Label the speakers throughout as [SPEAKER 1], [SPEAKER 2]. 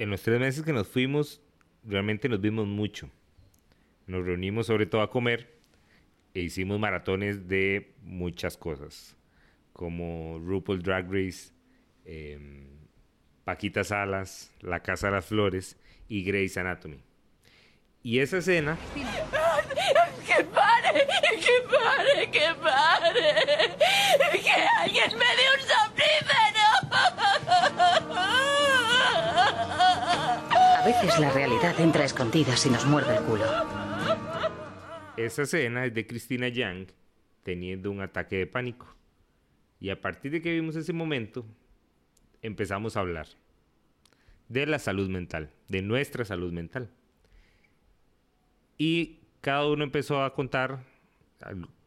[SPEAKER 1] en los tres meses que nos fuimos, realmente nos vimos mucho. Nos reunimos sobre todo a comer e hicimos maratones de muchas cosas, como RuPaul Drag Race, em, Paquita Salas, La Casa de las Flores y Grey's Anatomy. Y esa escena...
[SPEAKER 2] ¡Que pare! ¡Que pare! ¡Que pare! ¡Que alguien me dé
[SPEAKER 3] la realidad entra escondida y nos muerde el culo.
[SPEAKER 1] Esa escena es de Cristina Yang teniendo un ataque de pánico. Y a partir de que vimos ese momento, empezamos a hablar de la salud mental, de nuestra salud mental. Y cada uno empezó a contar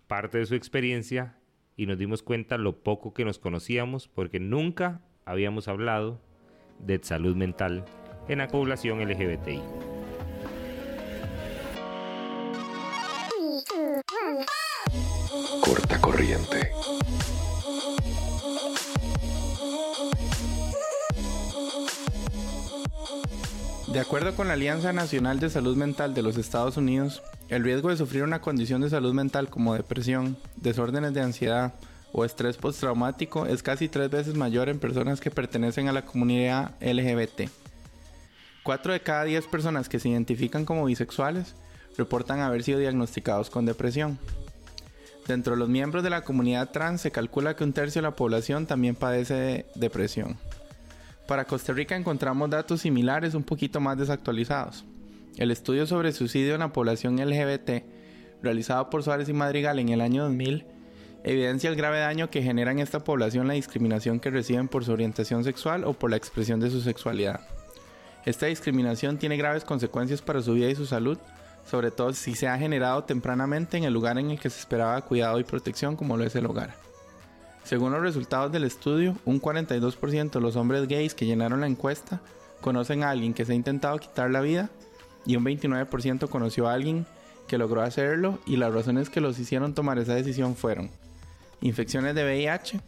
[SPEAKER 1] parte de su experiencia y nos dimos cuenta lo poco que nos conocíamos porque nunca habíamos hablado de salud mental en la población LGBTI.
[SPEAKER 4] Corta corriente.
[SPEAKER 5] De acuerdo con la Alianza Nacional de Salud Mental de los Estados Unidos, el riesgo de sufrir una condición de salud mental como depresión, desórdenes de ansiedad o estrés postraumático es casi tres veces mayor en personas que pertenecen a la comunidad LGBT. Cuatro de cada diez personas que se identifican como bisexuales reportan haber sido diagnosticados con depresión. Dentro de los miembros de la comunidad trans se calcula que un tercio de la población también padece de depresión. Para Costa Rica encontramos datos similares un poquito más desactualizados. El estudio sobre suicidio en la población LGBT, realizado por Suárez y Madrigal en el año 2000, evidencia el grave daño que genera en esta población la discriminación que reciben por su orientación sexual o por la expresión de su sexualidad. Esta discriminación tiene graves consecuencias para su vida y su salud, sobre todo si se ha generado tempranamente en el lugar en el que se esperaba cuidado y protección como lo es el hogar. Según los resultados del estudio, un 42% de los hombres gays que llenaron la encuesta conocen a alguien que se ha intentado quitar la vida y un 29% conoció a alguien que logró hacerlo y las razones que los hicieron tomar esa decisión fueron infecciones de VIH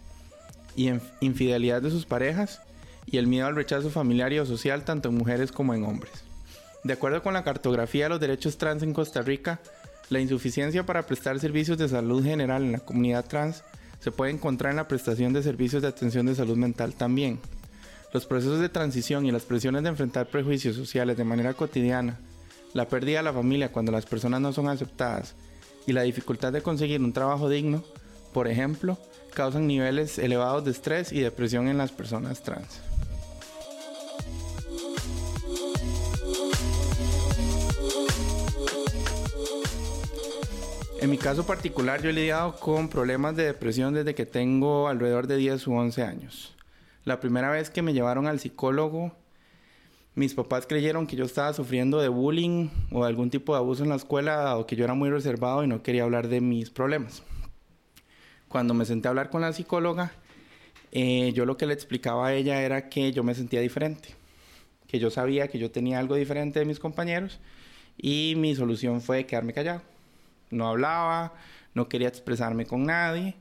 [SPEAKER 5] y infidelidad de sus parejas y el miedo al rechazo familiar y o social tanto en mujeres como en hombres. De acuerdo con la cartografía de los derechos trans en Costa Rica, la insuficiencia para prestar servicios de salud general en la comunidad trans se puede encontrar en la prestación de servicios de atención de salud mental también. Los procesos de transición y las presiones de enfrentar prejuicios sociales de manera cotidiana, la pérdida de la familia cuando las personas no son aceptadas y la dificultad de conseguir un trabajo digno, por ejemplo, causan niveles elevados de estrés y depresión en las personas trans. En mi caso particular, yo he lidiado con problemas de depresión desde que tengo alrededor de 10 u 11 años. La primera vez que me llevaron al psicólogo, mis papás creyeron que yo estaba sufriendo de bullying o de algún tipo de abuso en la escuela, o que yo era muy reservado y no quería hablar de mis problemas. Cuando me senté a hablar con la psicóloga, eh, yo lo que le explicaba a ella era que yo me sentía diferente, que yo sabía que yo tenía algo diferente de mis compañeros y mi solución fue quedarme callado no hablaba, no quería expresarme con nadie.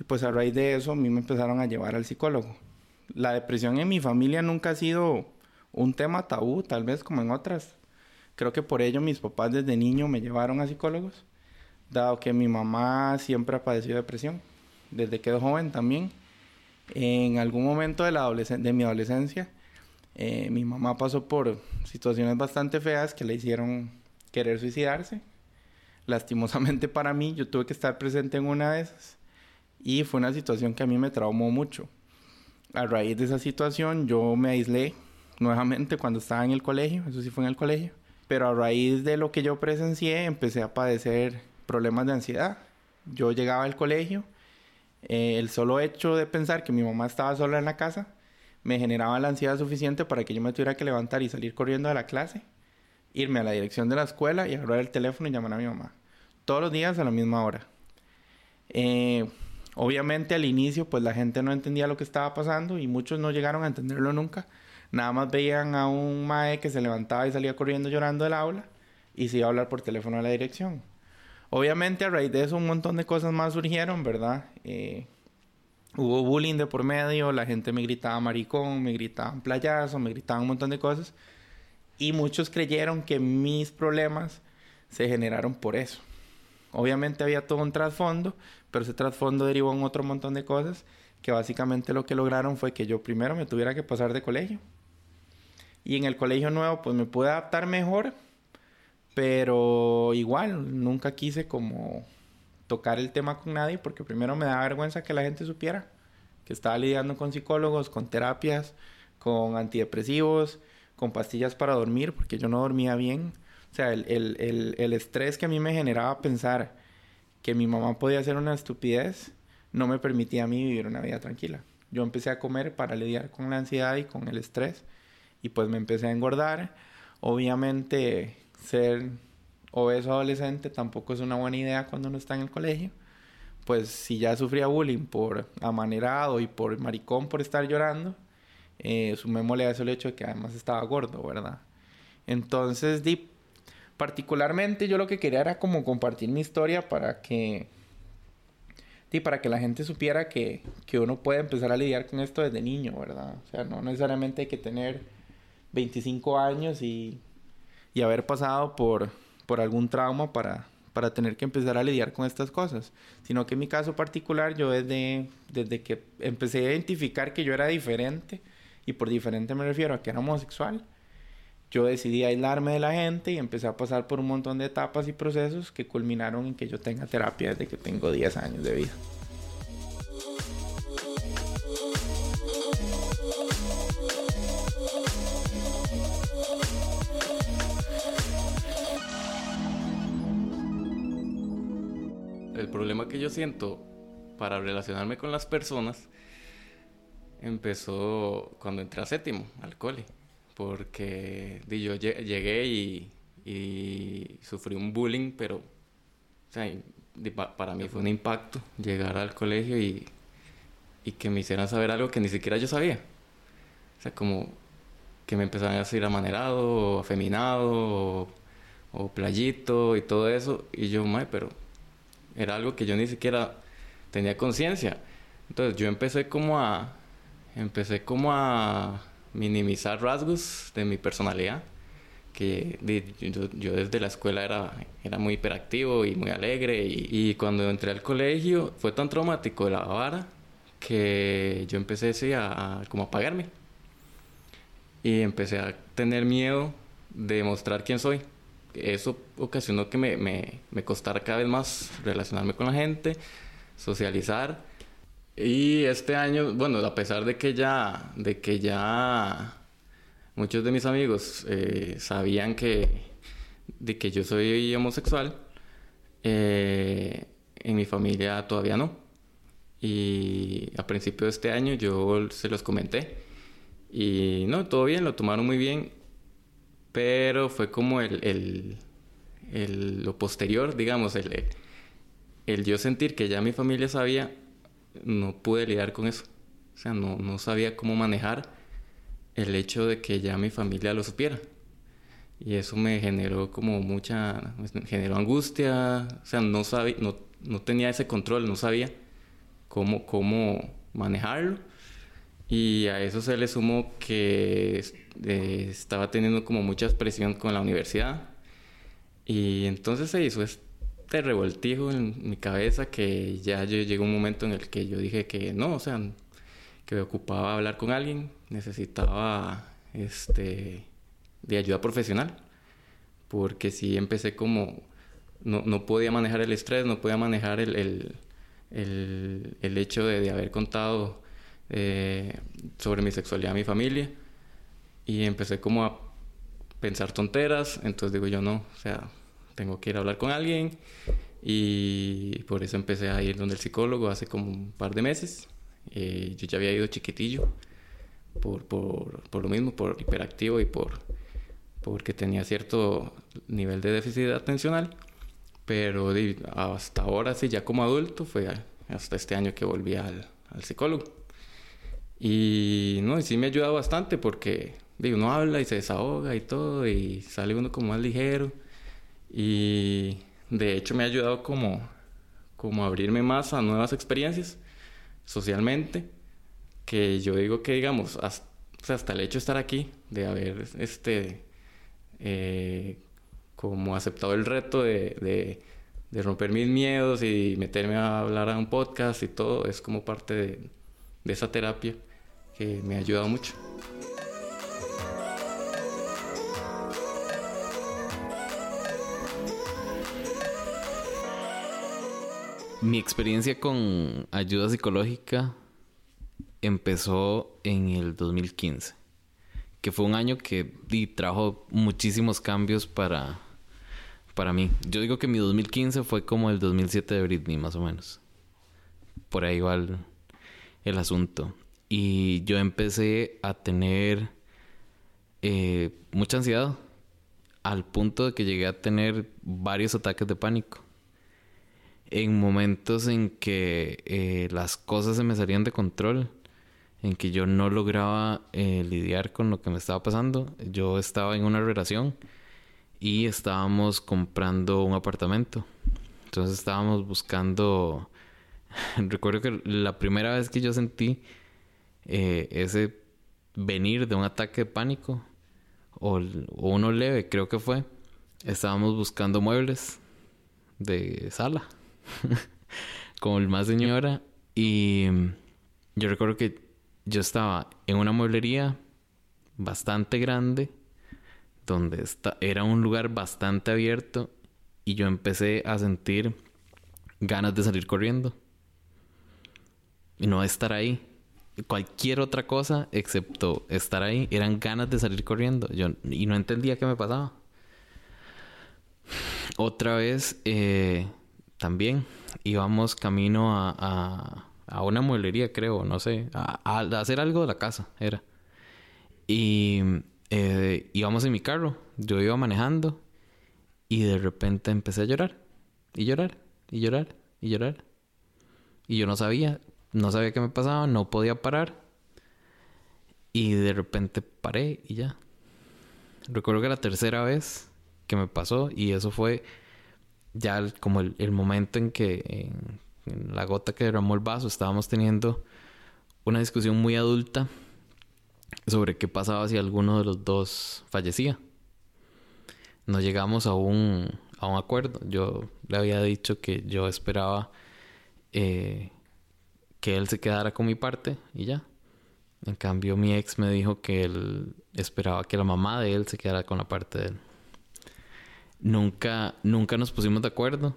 [SPEAKER 5] Y pues a raíz de eso a mí me empezaron a llevar al psicólogo. La depresión en mi familia nunca ha sido un tema tabú, tal vez como en otras. Creo que por ello mis papás desde niño me llevaron a psicólogos, dado que mi mamá siempre ha padecido depresión, desde que era joven también. En algún momento de, la mi adolescencia, eh, mi mamá pasó por situaciones bastante feas que le hicieron querer suicidarse lastimosamente para mí, yo tuve que estar presente en una de esas y fue una situación que a mí me traumó mucho. A raíz de esa situación yo me aislé nuevamente cuando estaba en el colegio, eso sí fue en el colegio, pero a raíz de lo que yo presencié empecé a padecer problemas de ansiedad. Yo llegaba al colegio, eh, el solo hecho de pensar que mi mamá estaba sola en la casa me generaba la ansiedad suficiente para que yo me tuviera que levantar y salir corriendo de la clase irme a la dirección de la escuela y agarrar el teléfono y llamar a mi mamá. Todos los días a la misma hora. Eh, obviamente al inicio pues la gente no entendía lo que estaba pasando y muchos no llegaron a entenderlo nunca. Nada más veían a un mae que se levantaba y salía corriendo llorando del aula y se iba a hablar por teléfono a la dirección. Obviamente a raíz de eso un montón de cosas más surgieron, ¿verdad? Eh, hubo bullying de por medio, la gente me gritaba maricón, me gritaban playazo, me gritaban un montón de cosas. Y muchos creyeron que mis problemas se generaron por eso. Obviamente había todo un trasfondo, pero ese trasfondo derivó en otro montón de cosas que básicamente lo que lograron fue que yo primero me tuviera que pasar de colegio. Y en el colegio nuevo pues me pude adaptar mejor, pero igual nunca quise como tocar el tema con nadie porque primero me da vergüenza que la gente supiera que estaba lidiando con psicólogos, con terapias, con antidepresivos, con pastillas para dormir porque yo no dormía bien. O sea, el, el, el, estrés que a mí me generaba pensar que mi mamá podía hacer una estupidez no me permitía a mí vivir una vida tranquila. Yo empecé a comer para lidiar con la ansiedad y con el estrés y pues me empecé a engordar. Obviamente ser obeso adolescente tampoco es una buena idea cuando uno está en el colegio. Pues si ya sufría bullying por amanerado y por maricón por estar llorando, eh, sumémosle a eso el hecho de que además estaba gordo, ¿verdad? Entonces, di, particularmente yo lo que quería era como compartir mi historia para que, di, para que la gente supiera que, que uno puede empezar a lidiar con esto desde niño, ¿verdad? O sea, no necesariamente hay que tener 25 años y, y haber pasado por, por algún trauma para, para tener que empezar a lidiar con estas cosas, sino que en mi caso particular yo desde, desde que empecé a identificar que yo era diferente, y por diferente me refiero a que era homosexual, yo decidí aislarme de la gente y empecé a pasar por un montón de etapas y procesos que culminaron en que yo tenga terapia desde que tengo 10 años de vida.
[SPEAKER 4] El problema que yo siento para relacionarme con las personas empezó cuando entré a séptimo, al cole, porque yo llegué y, sufrí un bullying, pero para mí fue un impacto llegar al colegio y, que me hicieran saber algo que ni siquiera yo sabía. O sea, como que me empezaban a decir amanerado, o afeminado, o, playito y todo eso, y yo, mae, pero era algo que yo ni siquiera tenía conciencia. Entonces yo empecé como a, empecé como a minimizar rasgos de mi personalidad, que yo, desde la escuela era, era muy hiperactivo y muy alegre, y, cuando entré al colegio fue tan traumático la vara que yo empecé así a, como a apagarme. Y empecé a tener miedo de mostrar quién soy. Eso ocasionó que me, me, me costara cada vez más relacionarme con la gente, socializar y este año, bueno, a pesar de que ya, de que ya muchos de mis amigos eh, sabían que, de que yo soy homosexual, eh, en mi familia todavía no. Y a principio de este año yo se los comenté. Y no, todo bien, lo tomaron muy bien. Pero fue como el, el, el lo posterior, digamos, el, el yo sentir que ya mi familia sabía no pude lidiar con eso. O sea, no, no sabía cómo manejar el hecho de que ya mi familia lo supiera. Y eso me generó como mucha, me generó angustia, o sea, no, sabía, no, no tenía ese control, no sabía cómo, cómo manejarlo. Y a eso se le sumó que eh, estaba teniendo como mucha presión con la universidad. Y entonces se hizo este revoltijo en mi cabeza que ya llegó un momento en el que yo dije que no, o sea, que me ocupaba hablar con alguien, necesitaba este de ayuda profesional, porque si empecé como no, no, podía manejar el estrés, no podía manejar el, el, el, hecho de, de, haber contado eh, sobre mi sexualidad a mi familia y empecé como a pensar tonteras, entonces digo yo no, o sea, tengo que ir a hablar con alguien y por eso empecé a ir donde el psicólogo hace como un par de meses. Eh, yo ya había ido chiquitillo por, por, por, lo mismo, por hiperactivo y por porque tenía cierto nivel de déficit atencional, pero hasta ahora sí, ya como adulto, fue hasta este año que volví al, al psicólogo. Y no, y sí me ha ayudado bastante porque digo, uno habla y se desahoga y todo, y sale uno como más ligero. Y de hecho me ha ayudado como, como abrirme más a nuevas experiencias. socialmente, que yo digo que, digamos, hasta, hasta el hecho de estar aquí, de haber, este, eh, como aceptado el reto de, de, romper mis miedos y meterme a hablar a un podcast y todo, es como parte de esa terapia que me ha ayudado mucho.
[SPEAKER 6] Mi experiencia con ayuda psicológica empezó en el 2015, que fue un año que trajo muchísimos cambios para, para mí. Yo digo que mi 2015 fue como el 2007 de Britney, más o menos. Por ahí va el, el asunto. Y yo empecé a tener eh, mucha ansiedad, al punto de que llegué a tener varios ataques de pánico en momentos en que eh, las cosas se me salían de control, en que yo no lograba eh, lidiar con lo que me estaba pasando. Yo estaba en una relación y estábamos comprando un apartamento. Entonces estábamos buscando... Recuerdo que la primera vez que yo sentí eh, ese venir de un ataque de pánico, o, o uno leve, creo que fue, estábamos buscando muebles de sala como el más señora. Y yo recuerdo que yo estaba en una mueblería bastante grande, donde está, era un lugar bastante abierto, y yo empecé a sentir ganas de salir corriendo. Y no estar ahí. Cualquier otra cosa excepto estar ahí, eran ganas de salir corriendo. Yo, y no entendía qué me pasaba. Otra vez, eh, también íbamos camino a, a, una mueblería, creo, no sé, a, hacer algo de la casa, era. Y eh, íbamos en mi carro, yo iba manejando y de repente empecé a llorar, y llorar, y llorar, y llorar. Y yo no sabía, no sabía qué me pasaba, no podía parar. Y de repente paré y ya. Recuerdo que la tercera vez que me pasó, y eso fue ya como el, momento en que en, la gota que derramó el vaso estábamos teniendo una discusión muy adulta sobre qué pasaba si alguno de los dos fallecía. No llegamos a un, a un acuerdo. Yo le había dicho que yo esperaba eh, que él se quedara con mi parte y ya. En cambio, mi ex me dijo que él esperaba que la mamá de él se quedara con la parte de él nunca, nunca nos pusimos de acuerdo.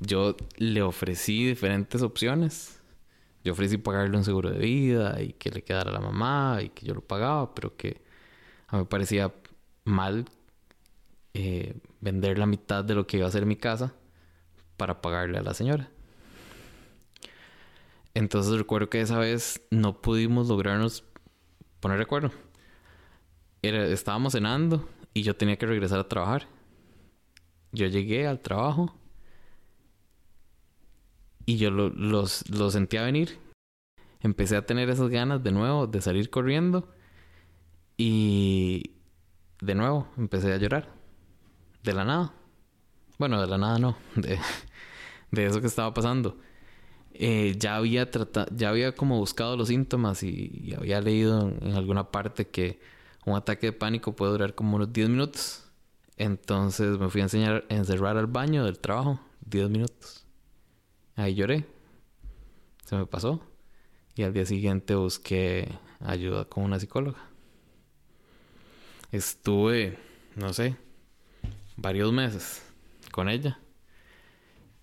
[SPEAKER 6] Yo le ofrecí diferentes opciones. Yo ofrecí pagarle un seguro de vida y que le quedara a la mamá y que yo lo pagaba, pero que a mí me parecía mal eh, vender la mitad de lo que iba a ser mi casa para pagarle a la señora. Entonces recuerdo que esa vez no pudimos lograrnos poner de acuerdo. estábamos cenando y yo tenía que regresar a trabajar. Yo llegué al trabajo y yo lo, los, lo sentía venir. Empecé a tener esas ganas de nuevo de salir corriendo y de nuevo empecé a llorar. De la nada. Bueno, de la nada no. De, de eso que estaba pasando. Eh, ya había tratado, ya había como buscado los síntomas y, había leído en, alguna parte que un ataque de pánico puede durar como unos 10 minutos. Entonces me fui a enseñar, a encerrar al baño del trabajo, 10 minutos. Ahí lloré. Se me pasó. Y al día siguiente busqué ayuda con una psicóloga. Estuve, no sé, varios meses con ella.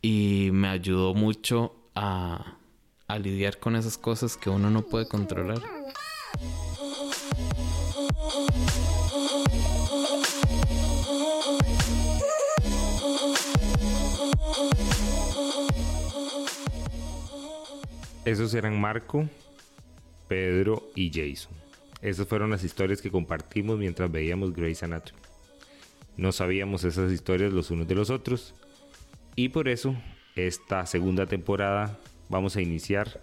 [SPEAKER 6] Y me ayudó mucho a, a lidiar con esas cosas que uno no puede controlar.
[SPEAKER 1] Esos eran Marco, Pedro y Jason. Esas fueron las historias que compartimos mientras veíamos Grey's Anatomy. No sabíamos esas historias los unos de los otros y por eso esta segunda temporada vamos a iniciar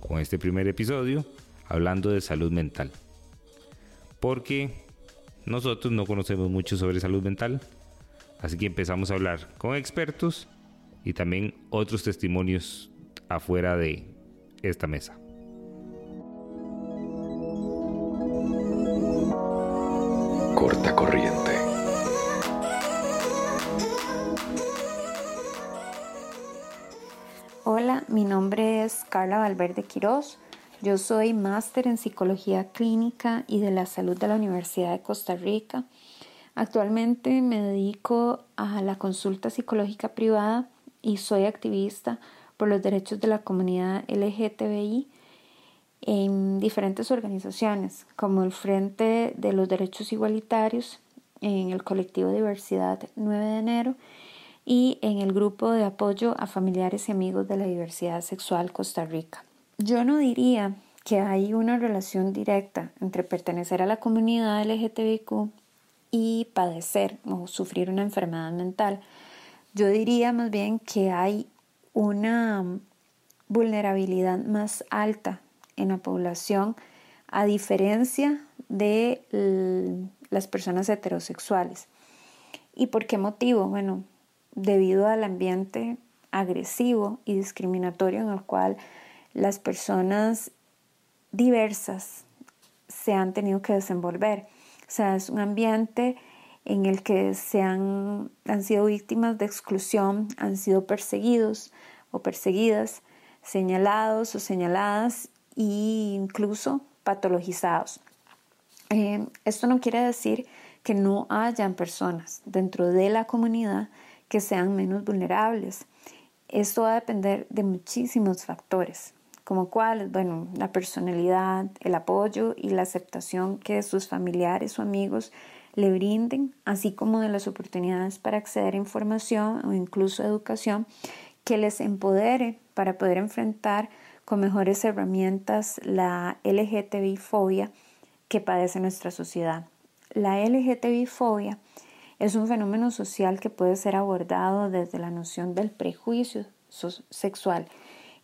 [SPEAKER 1] con este primer episodio hablando de salud mental. Porque nosotros no conocemos mucho sobre salud mental, así que empezamos a hablar con expertos y también otros testimonios afuera de esta mesa.
[SPEAKER 7] Corta corriente.
[SPEAKER 8] Hola, mi nombre es Carla Valverde Quiroz. Yo soy máster en psicología clínica y de la salud de la Universidad de Costa Rica. Actualmente me dedico a la consulta psicológica privada y soy activista por los derechos de la comunidad LGTBI en diferentes organizaciones, como el Frente de los Derechos Igualitarios, en el colectivo Diversidad 9 de enero y en el grupo de apoyo a familiares y amigos de la diversidad sexual Costa Rica. Yo no diría que hay una relación directa entre pertenecer a la comunidad LGTBIQ y padecer o sufrir una enfermedad mental. Yo diría más bien que hay una vulnerabilidad más alta en la población a diferencia de las personas heterosexuales. ¿Y por qué motivo? Bueno, debido al ambiente agresivo y discriminatorio en el cual las personas diversas se han tenido que desenvolver. O sea, es un ambiente en el que se han, han sido víctimas de exclusión, han sido perseguidos o perseguidas, señalados o señaladas e incluso patologizados. Eh, esto no quiere decir que no hayan personas dentro de la comunidad que sean menos vulnerables. Esto va a depender de muchísimos factores, como cuáles, bueno, la personalidad, el apoyo y la aceptación que sus familiares o amigos le brinden, así como de las oportunidades para acceder a información o incluso educación que les empodere para poder enfrentar con mejores herramientas la LGTBI fobia que padece nuestra sociedad. La LGTBI fobia es un fenómeno social que puede ser abordado desde la noción del prejuicio sexual.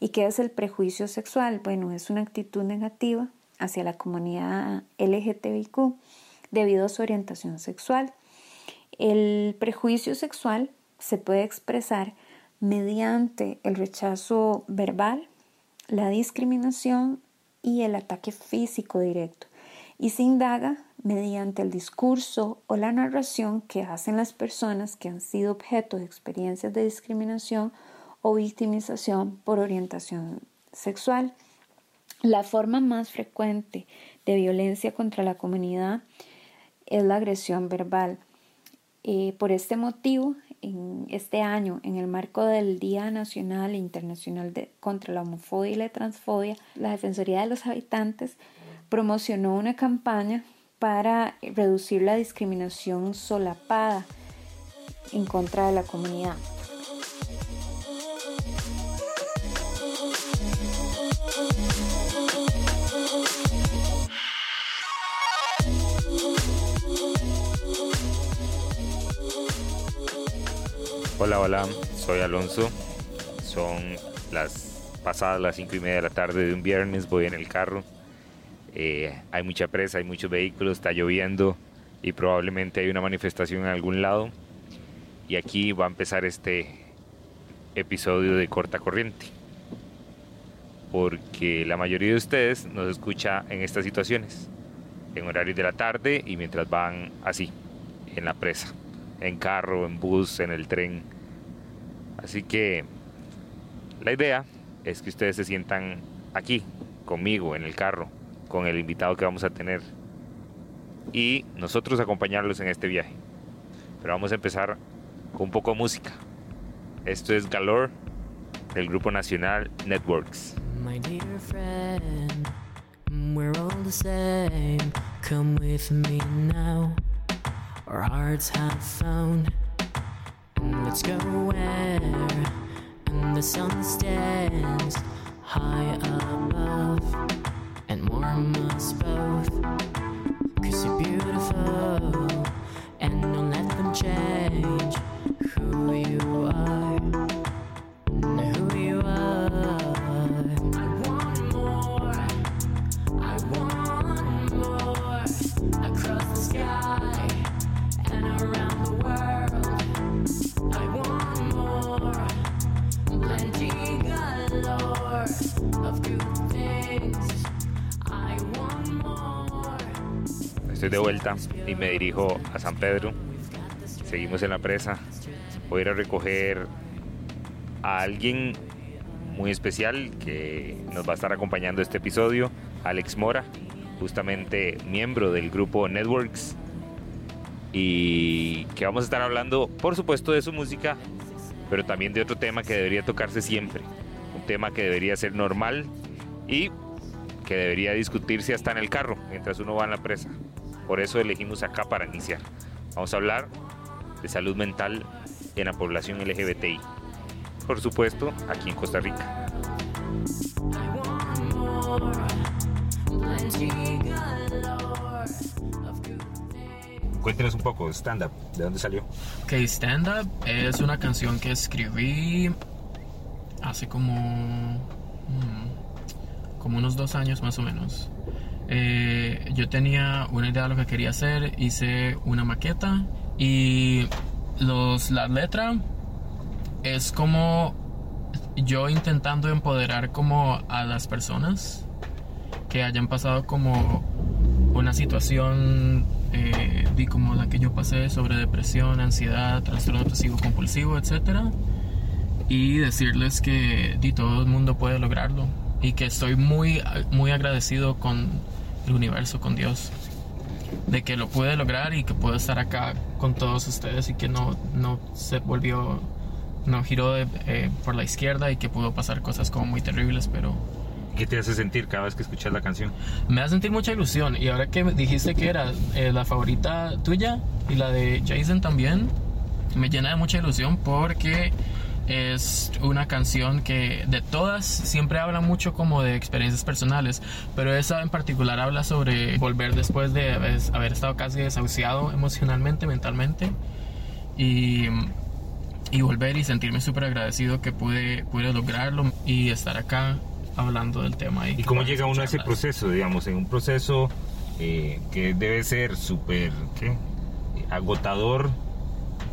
[SPEAKER 8] ¿Y qué es el prejuicio sexual? Bueno, es una actitud negativa hacia la comunidad LGTBIQ debido a su orientación sexual. El prejuicio sexual se puede expresar mediante el rechazo verbal, la discriminación y el ataque físico directo y se indaga mediante el discurso o la narración que hacen las personas que han sido objeto de experiencias de discriminación o victimización por orientación sexual. La forma más frecuente de violencia contra la comunidad es la agresión verbal. Eh, por este motivo, en este año, en el marco del Día Nacional e Internacional de, contra la Homofobia y la Transfobia, la Defensoría de los Habitantes promocionó una campaña para reducir la discriminación solapada en contra de la comunidad.
[SPEAKER 1] Hola, hola, soy Alonso. Son las pasadas las cinco y media de la tarde de un viernes, voy en el carro eh, hay mucha presa, hay muchos vehículos, está lloviendo y probablemente hay una manifestación en algún lado. Y aquí va a empezar este episodio de corta corriente. Porque la mayoría de ustedes nos escucha en estas situaciones, en horarios de la tarde y mientras van así, en la presa, en carro, en bus, en el tren. Así que la idea es que ustedes se sientan aquí, conmigo, en el carro, con el invitado que vamos a tener y nosotros acompañarlos en este viaje. Pero vamos a empezar con un poco de música. Esto es Galore del grupo nacional Networks. My dear friend, we're all the same. Come with me now. Our hearts have found. Let's go where the sun stands high above. and warm us both. Cause you're beautiful, and don't let them change who you are. Estoy de vuelta y me dirijo a San Pedro. Seguimos en la presa. Voy a ir a recoger a alguien muy especial que nos va a estar acompañando este episodio, Alex Mora, justamente miembro del grupo Networks y que vamos a estar hablando, por supuesto, de su música, pero también de otro tema que debería tocarse siempre, un tema que debería ser normal y que debería discutirse hasta en el carro mientras uno va en la presa. Por eso elegimos acá para iniciar. Vamos a hablar de salud mental en la población LGBTI. Por supuesto, aquí en Costa Rica. Cuéntenos un poco, Stand Up, ¿de dónde salió?
[SPEAKER 9] Ok, Stand Up es una canción que escribí hace como, mm, como unos dos años más o menos. Eh, yo tenía una idea de lo que quería hacer, hice una maqueta y los, la letra es como yo intentando empoderar como a las personas que hayan pasado como una situación eh, di como la que yo pasé sobre depresión, ansiedad, trastorno obsesivo compulsivo, etcétera y decirles que di, todo el mundo puede lograrlo y que estoy muy muy agradecido con el universo, con Dios de que lo pude lograr y que puedo estar acá con todos ustedes y que no, no se volvió, no giró eh, por la izquierda y que pudo pasar cosas como muy terribles, pero
[SPEAKER 1] ¿Qué te hace sentir cada vez que escuchas la canción?
[SPEAKER 9] me hace sentir mucha ilusión. Y ahora que me dijiste que era eh, la favorita tuya y la de Jason también, me llena de mucha ilusión porque es una canción que de todas siempre habla mucho como de experiencias personales, pero esa en particular habla sobre volver después de haber, haber estado casi desahuciado emocionalmente, mentalmente y, y volver y sentirme súper agradecido que pude, pude lograrlo y estar acá hablando del tema.
[SPEAKER 1] ¿Y cómo
[SPEAKER 9] poder
[SPEAKER 1] llega uno a ese proceso, digamos, en un proceso eh, que debe ser súper agotador?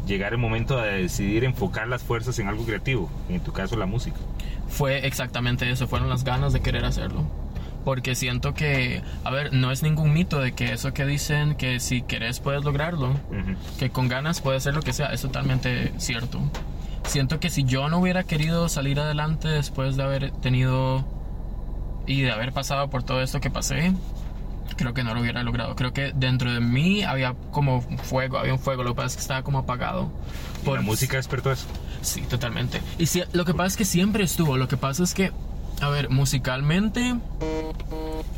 [SPEAKER 1] Llegar el momento de decidir enfocar las fuerzas en algo creativo, en tu caso la música.
[SPEAKER 9] Fue exactamente eso, fueron las ganas de querer hacerlo. Porque siento que, a ver, no es ningún mito de que eso que dicen que si querés puedes lograrlo, que con ganas puedes hacer lo que sea, es totalmente cierto. Siento que si yo no hubiera querido salir adelante después de haber tenido y de haber pasado por todo esto que pasé, creo que no lo hubiera logrado. Creo que dentro de mí había como fuego, había un fuego, lo que pasa es que estaba como apagado.
[SPEAKER 1] ¿Y la música despertó eso?
[SPEAKER 9] Sí, totalmente. Y si- lo que pasa es que siempre estuvo. Lo que pasa es que, a ver, musicalmente,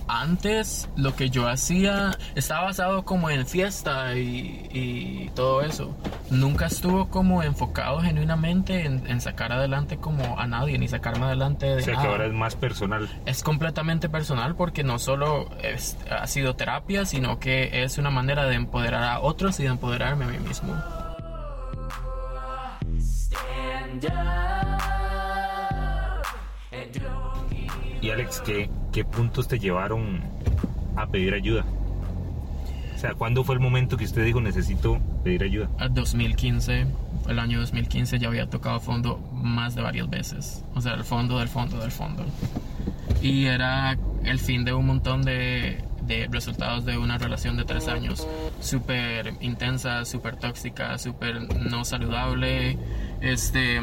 [SPEAKER 9] antes lo que yo hacía estaba basado como en fiesta y, y todo eso. Nunca estuvo como enfocado genuinamente en, en sacar adelante como a nadie, ni sacarme adelante de
[SPEAKER 1] O sea que ahora es más personal.
[SPEAKER 9] es completamente personal porque no solo es- ha sido terapia, sino que es una manera de empoderar a otros y de empoderarme a mí mismo.
[SPEAKER 1] Y Alex, ¿qué, ¿qué puntos te llevaron a pedir ayuda? O sea, ¿cuándo fue el momento que usted dijo necesito pedir ayuda?
[SPEAKER 9] Al 2015, el año 2015 ya había tocado fondo más de varias veces. O sea, el fondo del fondo del fondo. Y era el fin de un montón de, de resultados de una relación de tres años. Súper intensa, súper tóxica, súper no saludable. Este...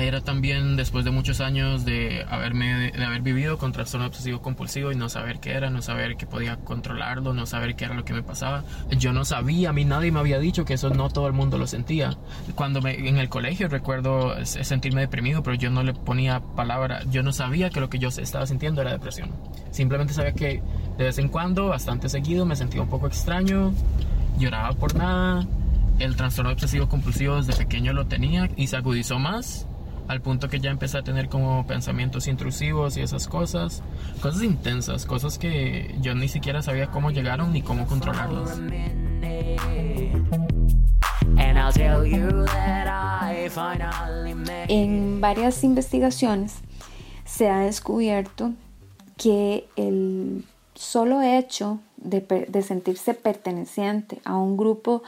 [SPEAKER 9] Era también después de muchos años de haberme de haber vivido con trastorno obsesivo compulsivo y no saber qué era, no saber que podía controlarlo, no saber qué era lo que me pasaba. Yo no sabía, a mí nadie me había dicho que eso no todo el mundo lo sentía. Cuando me, en el colegio recuerdo sentirme deprimido, pero yo no le ponía palabra, yo no sabía que lo que yo estaba sintiendo era depresión. Simplemente sabía que de vez en cuando, bastante seguido, me sentía un poco extraño, lloraba por nada, el trastorno obsesivo compulsivo desde pequeño lo tenía y se agudizó más al punto que ya empecé a tener como pensamientos intrusivos y esas cosas, cosas intensas, cosas que yo ni siquiera sabía cómo llegaron ni cómo controlarlas.
[SPEAKER 2] And I'll tell you that I finally made
[SPEAKER 8] En varias investigaciones se ha descubierto que el solo hecho de, de sentirse perteneciente a un grupo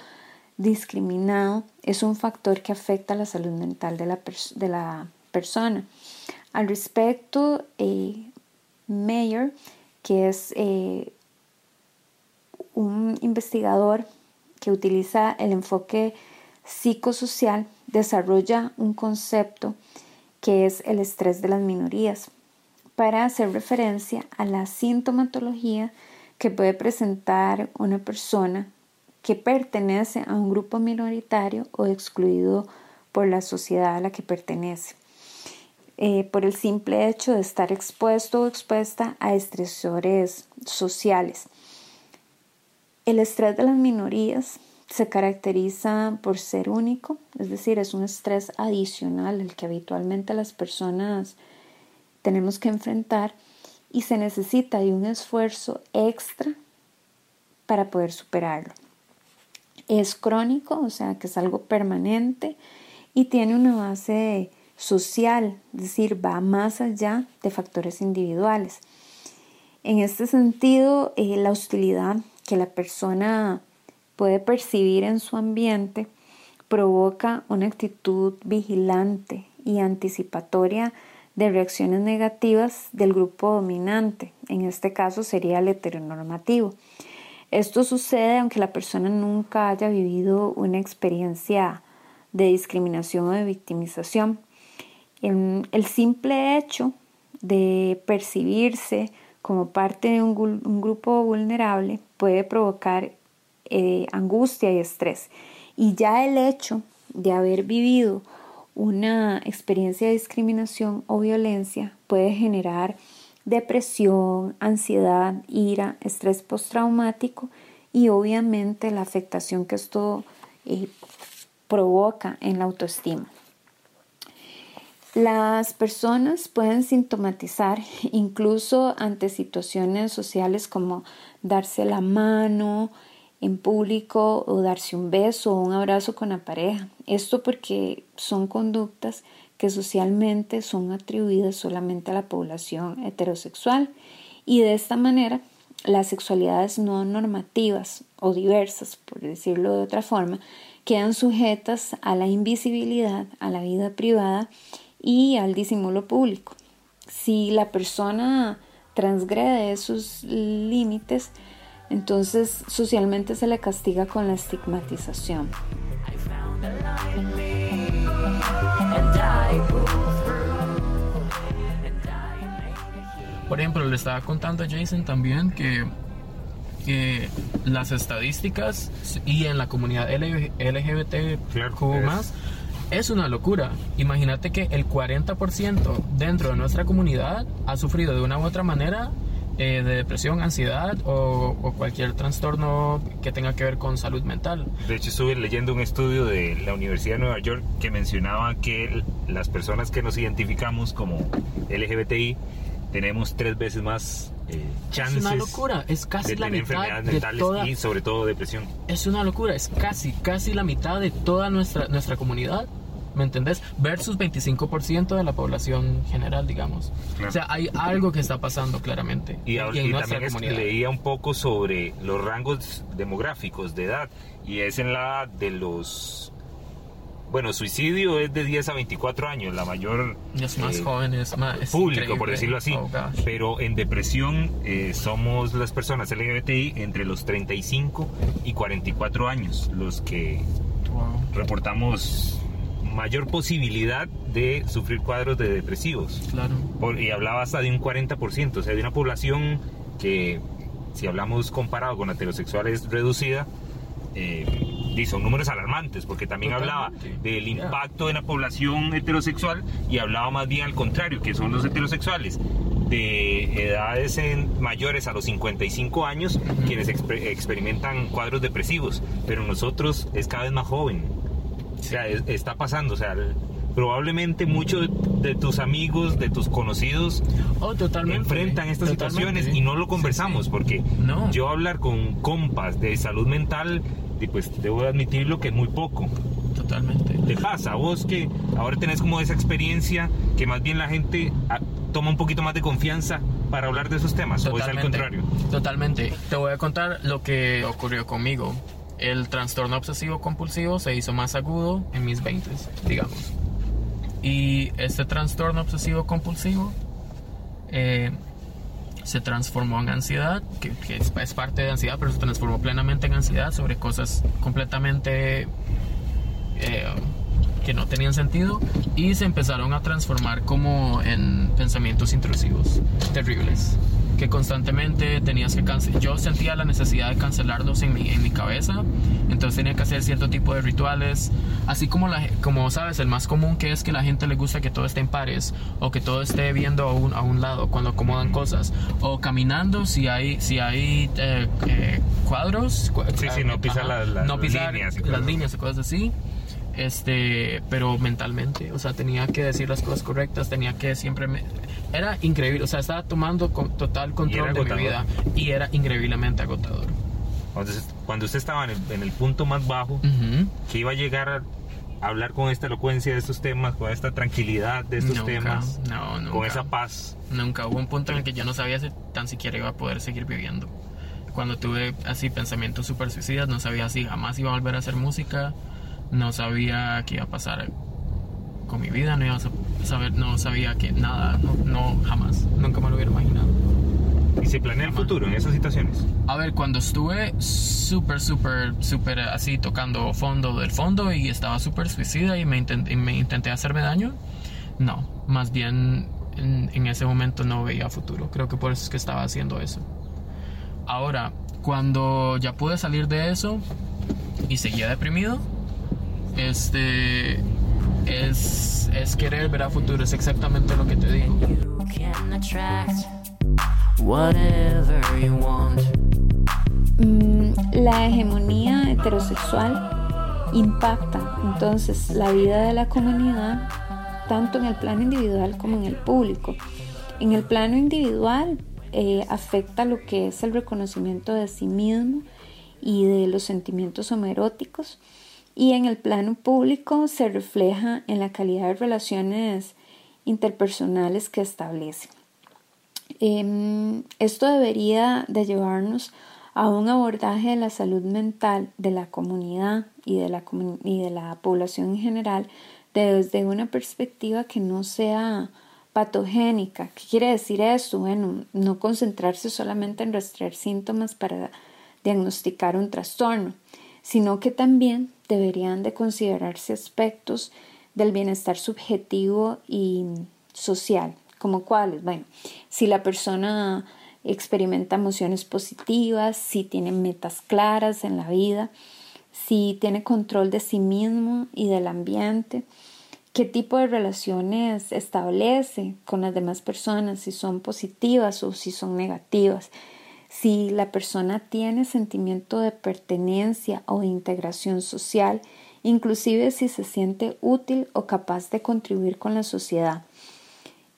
[SPEAKER 8] discriminado es un factor que afecta la salud mental de la, de la persona. Al respecto, eh, Mayer, que es eh, un investigador que utiliza el enfoque psicosocial desarrolla un concepto que es el estrés de las minorías para hacer referencia a la sintomatología que puede presentar una persona que pertenece a un grupo minoritario o excluido por la sociedad a la que pertenece, eh, por el simple hecho de estar expuesto o expuesta a estresores sociales. El estrés de las minorías se caracteriza por ser único, es decir, es un estrés adicional al que habitualmente las personas tenemos que enfrentar y se necesita de un esfuerzo extra para poder superarlo. Es crónico, o sea que es algo permanente y tiene una base social, es decir, va más allá de factores individuales. En este sentido, eh, la hostilidad que la persona puede percibir en su ambiente provoca una actitud vigilante y anticipatoria de reacciones negativas del grupo dominante, en este caso sería el heteronormativo. Esto sucede aunque la persona nunca haya vivido una experiencia de discriminación o de victimización. El simple hecho de percibirse como parte de un, grupo vulnerable puede provocar eh, angustia y estrés. Y ya el hecho de haber vivido una experiencia de discriminación o violencia puede generar depresión, ansiedad, ira, estrés postraumático y obviamente la afectación que esto eh, provoca en la autoestima. Las personas pueden sintomatizar incluso ante situaciones sociales como darse la mano, en público o darse un beso o un abrazo con la pareja. Esto porque son conductas que socialmente son atribuidas solamente a la población heterosexual y de esta manera las sexualidades no normativas o diversas, por decirlo de otra forma, quedan sujetas a la invisibilidad, a la vida privada y al disimulo público. Si la persona transgrede esos límites, entonces, socialmente se le castiga con la estigmatización.
[SPEAKER 9] Por ejemplo, le estaba contando a Jason también que, las estadísticas y en la comunidad LGBT más es una locura. Imagínate que el 40% dentro de nuestra comunidad ha sufrido de una u otra manera eh, de depresión, ansiedad o, cualquier trastorno que tenga que ver con salud mental.
[SPEAKER 1] De hecho, estuve leyendo un estudio de la Universidad de Nueva York que mencionaba que las personas que nos identificamos como LGBTI tenemos tres veces más eh, chances
[SPEAKER 9] es una locura, es casi
[SPEAKER 1] de
[SPEAKER 9] la
[SPEAKER 1] tener
[SPEAKER 9] mitad
[SPEAKER 1] enfermedades
[SPEAKER 9] de
[SPEAKER 1] mentales
[SPEAKER 9] toda,
[SPEAKER 1] y sobre todo depresión.
[SPEAKER 9] Es una locura, es casi, casi la mitad de toda nuestra, nuestra comunidad ¿me entendés? Versus 25% de la población general, digamos. O sea, hay algo que está pasando claramente.
[SPEAKER 1] Y, también es, leía un poco sobre los rangos demográficos de edad, y es en la de los... Bueno, suicidio es de 10 a 24 años, la mayor...
[SPEAKER 9] Es más eh, jóvenes, más...
[SPEAKER 1] Público, por decirlo así. Oh, Pero en depresión eh, somos las personas LGBTI entre los 35 y 44 años los que reportamos mayor posibilidad de sufrir cuadros de depresivos.
[SPEAKER 9] Claro.
[SPEAKER 1] y hablaba hasta de un 40%, o sea, de una población que, si hablamos comparado con heterosexuales reducida, eh, y son números alarmantes, porque también hablaba del impacto en la población heterosexual y hablaba más bien al contrario, que son los heterosexuales de edades mayores a los 55 años quienes experimentan cuadros depresivos, pero nosotros es cada vez más joven. O sea, está pasando, o sea, probablemente muchos de tus amigos, de tus conocidos,
[SPEAKER 9] oh, totalmente,
[SPEAKER 1] enfrentan estas situaciones y no lo conversamos, porque yo hablar con compas de salud mental, pues debo admitirlo que es muy poco.
[SPEAKER 9] Totalmente.
[SPEAKER 1] ¿Te pasa? Vos que ahora tenés como esa experiencia que más bien la gente ah, toma un poquito más de confianza para hablar de esos temas, o es al contrario.
[SPEAKER 9] Totalmente. Te voy a contar lo que ocurrió conmigo el trastorno obsesivo compulsivo se hizo más agudo en mis 20, digamos. Y este trastorno obsesivo compulsivo, eh, se transformó en ansiedad, que, es parte de ansiedad, pero se transformó plenamente en ansiedad sobre cosas completamente eh, que no tenían sentido y se empezaron a transformar como en pensamientos intrusivos, terribles, que constantemente tenías que cancelar. Yo sentía la necesidad de cancelarlos en mi, en mi cabeza, entonces tenía que hacer cierto tipo de rituales, así como, la, como sabes, el más común que es que la gente le gusta que todo esté en pares o que todo esté viendo a un, a un lado cuando acomodan cosas o caminando si hay, si hay eh, eh, cuadros. cu-
[SPEAKER 1] Sí, sí, no pisar
[SPEAKER 9] ajá,
[SPEAKER 1] las- las-
[SPEAKER 9] no pisar
[SPEAKER 1] líneas
[SPEAKER 9] las líneas y cosas así este pero mentalmente o sea tenía que decir las cosas correctas tenía que siempre me era increíble o sea estaba tomando con- total control de mi vida y era increíblemente agotador
[SPEAKER 1] Entonces, cuando usted estaba en el, en el punto más bajo,
[SPEAKER 9] Ujú.
[SPEAKER 1] que iba a llegar a hablar con esta elocuencia de estos temas, con esta tranquilidad de estos
[SPEAKER 9] Nunca,
[SPEAKER 1] temas,
[SPEAKER 9] no, nunca.
[SPEAKER 1] con esa paz.
[SPEAKER 9] nunca hubo un punto en el que yo no sabía si tan siquiera iba a poder seguir viviendo cuando tuve así pensamientos super suicidas no sabía si jamás iba a volver a hacer música no sabía qué iba a pasar con mi vida no iba a sa- saber no sabía que nada no, no jamás nunca me lo hubiera imaginado
[SPEAKER 1] Y se planea el futuro en esas situaciones.
[SPEAKER 9] A ver, cuando estuve súper, súper, súper así tocando fondo del fondo y estaba súper suicida y me, intent- y me intenté hacerme daño, no, más bien en, en ese momento no veía futuro. Creo que por eso es que estaba haciendo eso. Ahora, cuando ya pude salir de eso y seguía deprimido, este es, es querer ver a futuro, es exactamente lo que te digo.
[SPEAKER 2] You can attract whatever you want.
[SPEAKER 8] Mm, la hegemonía heterosexual impacta entonces la vida de la comunidad tanto en el plano individual como en el público. En el plano individual eh, afecta lo que es el reconocimiento de sí mismo y de los sentimientos homoeróticos y en el plano público se refleja en la calidad de relaciones interpersonales que establece. Em, esto debería de llevarnos a un abordaje de la salud mental de la comunidad y de la, y de la población en general desde una perspectiva que no sea patogénica. ¿Qué quiere decir esto? Bueno, no concentrarse solamente en rastrear síntomas para diagnosticar un trastorno, sino que también deberían de considerarse aspectos del bienestar subjetivo y social, como cuáles, bueno, si la persona experimenta emociones positivas, si tiene metas claras en la vida, si tiene control de sí mismo y del ambiente, qué tipo de relaciones establece con las demás personas, si son positivas o si son negativas, si la persona tiene sentimiento de pertenencia o integración social, inclusive si se siente útil o capaz de contribuir con la sociedad.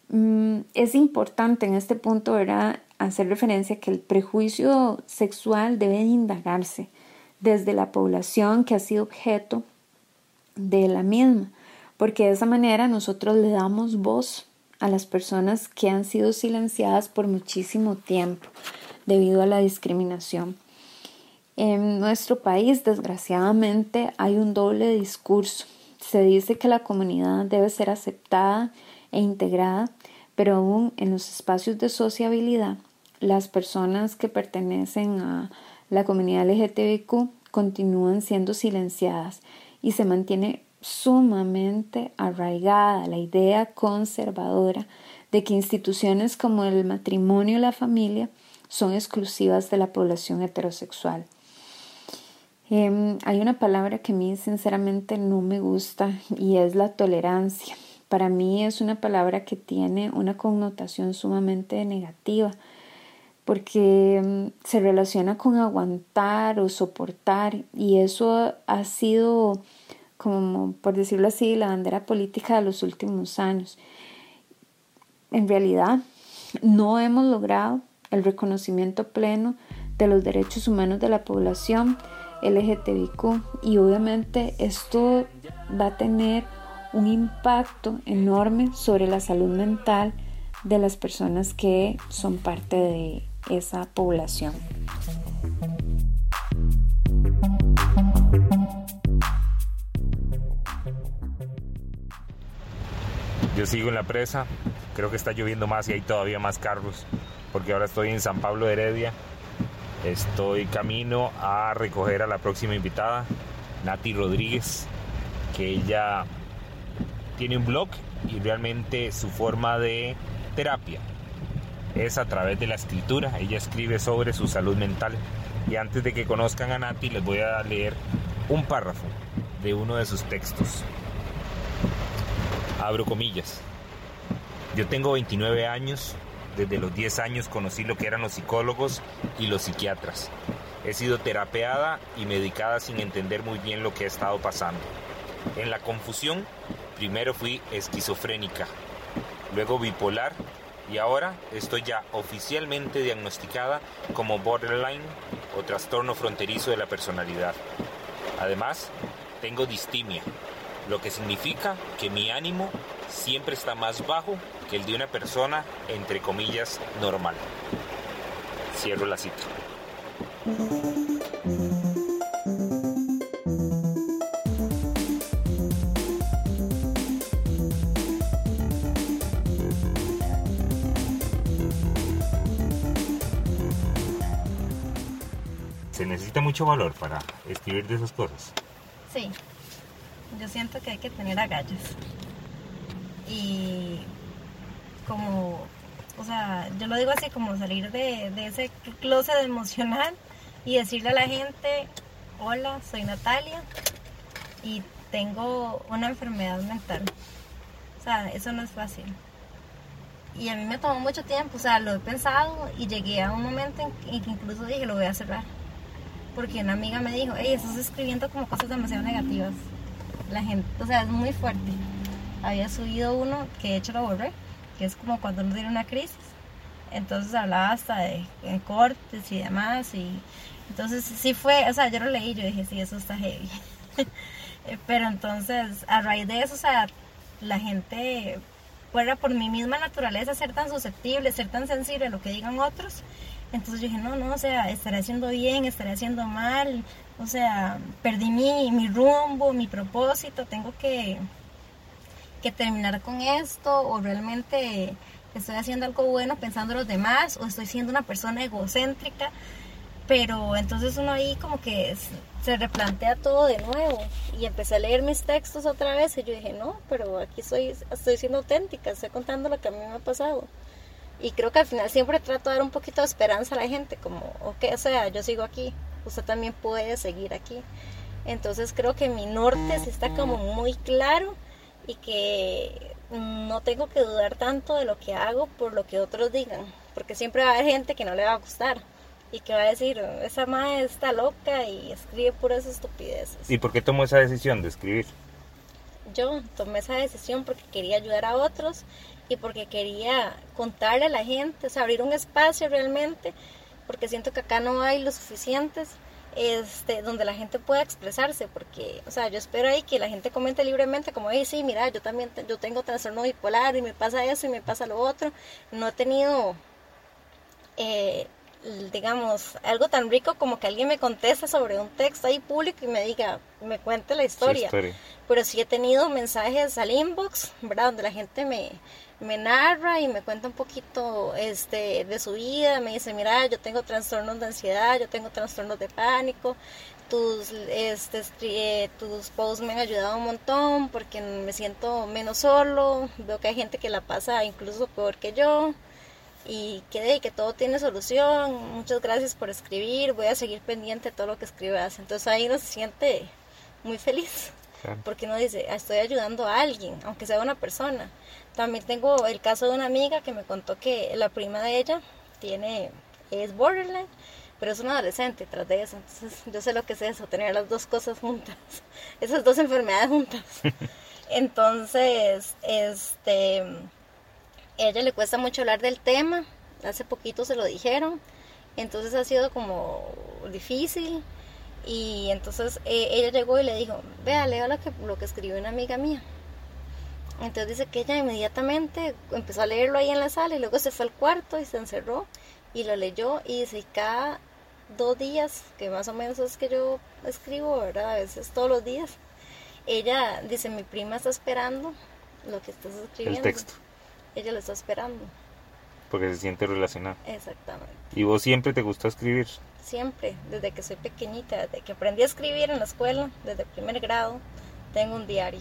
[SPEAKER 8] Mm, es importante en este punto ¿verdad? hacer referencia que el prejuicio sexual debe indagarse desde la población que ha sido objeto de la misma, porque de esa manera nosotros le damos voz a las personas que han sido silenciadas por muchísimo tiempo debido a la discriminación. En nuestro país, desgraciadamente, hay un doble discurso. Se dice que la comunidad debe ser aceptada e integrada, pero aún en los espacios de sociabilidad, las personas que pertenecen a la comunidad LGTBQ continúan siendo silenciadas y se mantiene sumamente arraigada la idea conservadora de que instituciones como el matrimonio y la familia son exclusivas de la población heterosexual. Eh, hay una palabra que a mí sinceramente no me gusta y es la tolerancia. Para mí es una palabra que tiene una connotación sumamente negativa porque mm, se relaciona con aguantar o soportar y eso ha sido como por decirlo así la bandera política de los últimos años. En realidad no hemos logrado el reconocimiento pleno de los derechos humanos de la población LGTBIQ y obviamente esto va a tener un impacto enorme sobre la salud mental de las personas que son parte de esa población.
[SPEAKER 1] Yo sigo en la presa, creo que está lloviendo más y hay todavía más carros. Porque ahora estoy en San Pablo de Heredia. Estoy camino a recoger a la próxima invitada, Nati Rodríguez, que ella tiene un blog y realmente su forma de terapia es a través de la escritura. Ella escribe sobre su salud mental. Y antes de que conozcan a Nati, les voy a leer un párrafo de uno de sus textos. Abro comillas. Yo tengo 29 años. Desde los 10 años conocí lo que eran los psicólogos y los psiquiatras. He sido terapeada y medicada sin entender muy bien lo que ha estado pasando. En la confusión, primero fui esquizofrénica, luego bipolar y ahora estoy ya oficialmente diagnosticada como borderline o trastorno fronterizo de la personalidad. Además, tengo distimia, lo que significa que mi ánimo siempre está más bajo que el de una persona, entre comillas, normal. Cierro la cita. Se necesita mucho valor para escribir de esas cosas.
[SPEAKER 10] Sí, yo siento que hay que tener agallas. Y como, o sea, yo lo digo así como salir de, de ese closet emocional y decirle a la gente, hola, soy Natalia y tengo una enfermedad mental. O sea, eso no es fácil. Y a mí me tomó mucho tiempo, o sea, lo he pensado y llegué a un momento en que incluso dije, lo voy a cerrar. Porque una amiga me dijo, hey, estás escribiendo como cosas demasiado negativas. La gente, o sea, es muy fuerte. Había subido uno que de hecho lo borré, que es como cuando uno tiene una crisis. Entonces hablaba hasta de, de cortes y demás. Y entonces sí fue, o sea, yo lo leí y yo dije, sí, eso está heavy. Pero entonces, a raíz de eso, o sea, la gente fuera por mi misma naturaleza ser tan susceptible, ser tan sensible a lo que digan otros. Entonces yo dije, no, no, o sea, estaré haciendo bien, estaré haciendo mal, o sea, perdí mi, mi rumbo, mi propósito, tengo que, que terminar con esto o realmente estoy haciendo algo bueno pensando en los demás o estoy siendo una persona egocéntrica. Pero entonces uno ahí como que se replantea todo de nuevo y empecé a leer mis textos otra vez y yo dije, no, pero aquí soy, estoy siendo auténtica, estoy contando lo que a mí me ha pasado. Y creo que al final siempre trato de dar un poquito de esperanza a la gente, como, ok, o sea, yo sigo aquí, usted también puede seguir aquí. Entonces creo que mi norte sí está como muy claro y que no tengo que dudar tanto de lo que hago por lo que otros digan, porque siempre va a haber gente que no le va a gustar y que va a decir, esa madre está loca y escribe puras estupideces.
[SPEAKER 1] ¿Y por qué tomó esa decisión de escribir?
[SPEAKER 10] Yo tomé esa decisión porque quería ayudar a otros y porque quería contarle a la gente, o sea, abrir un espacio realmente, porque siento que acá no hay lo suficientes este, donde la gente pueda expresarse, porque, o sea, yo espero ahí que la gente comente libremente, como, hey, sí, mira, yo también te- yo tengo trastorno bipolar y me pasa eso y me pasa lo otro. No he tenido, eh, digamos, algo tan rico como que alguien me conteste sobre un texto ahí público y me diga, me cuente la historia.
[SPEAKER 1] historia.
[SPEAKER 10] Pero sí he tenido mensajes al inbox, ¿verdad? Donde la gente me, me narra y me cuenta un poquito este, de su vida. Me dice, mira, yo tengo trastornos de ansiedad, yo tengo trastornos de pánico. Tus, este, eh, tus posts me han ayudado un montón porque me siento menos solo. Veo que hay gente que la pasa incluso peor que yo y que, que todo tiene solución. Muchas gracias por escribir. Voy a seguir pendiente de todo lo que escribas. Entonces ahí uno se siente muy feliz.
[SPEAKER 1] Claro.
[SPEAKER 10] Porque uno dice, "Ah, estoy ayudando a alguien, aunque sea una persona. También tengo el caso de una amiga que me contó que la prima de ella tiene, es borderline, pero es una adolescente tras de eso. Entonces yo sé lo que es eso, tener las dos cosas juntas, esas dos enfermedades juntas. Entonces, este, a ella le cuesta mucho hablar del tema, hace poquito se lo dijeron, entonces ha sido como difícil y entonces eh, ella llegó y le dijo, vea, lea lo que, lo que escribió una amiga mía. Entonces dice que ella inmediatamente empezó a leerlo ahí en la sala y luego se fue al cuarto y se encerró y lo leyó y dice, cada dos días, que más o menos es que yo escribo, ¿verdad? A veces todos los días, ella dice, mi prima está esperando lo que estás escribiendo.
[SPEAKER 1] texto.
[SPEAKER 10] Ella lo está esperando.
[SPEAKER 1] Porque se siente relacionado.
[SPEAKER 10] Exactamente.
[SPEAKER 1] ¿Y vos siempre te gustó escribir?
[SPEAKER 10] Siempre, desde que soy pequeñita, desde que aprendí a escribir en la escuela, desde primer grado, tengo un diario.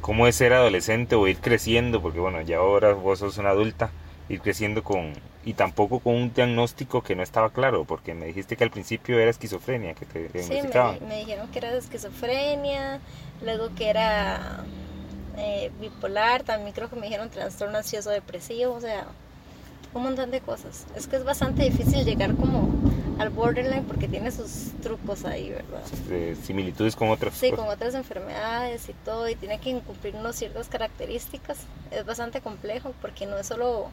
[SPEAKER 1] ¿Cómo es ser adolescente o ir creciendo? Porque bueno, ya ahora vos sos una adulta, ir creciendo con... Y tampoco con un diagnóstico que no estaba claro, porque me dijiste que al principio era esquizofrenia, que te
[SPEAKER 10] Sí, me,
[SPEAKER 1] diagnosticaban.
[SPEAKER 10] me dijeron que era esquizofrenia, luego que era eh, bipolar, también creo que me dijeron trastorno ansioso depresivo, o sea, un montón de cosas. Es que es bastante difícil llegar como al borderline porque tiene sus trucos ahí, ¿verdad?
[SPEAKER 1] de similitudes con otras
[SPEAKER 10] Sí,
[SPEAKER 1] cosas.
[SPEAKER 10] con otras enfermedades y todo, y tiene que cumplir unas ciertas características. Es bastante complejo porque no es solo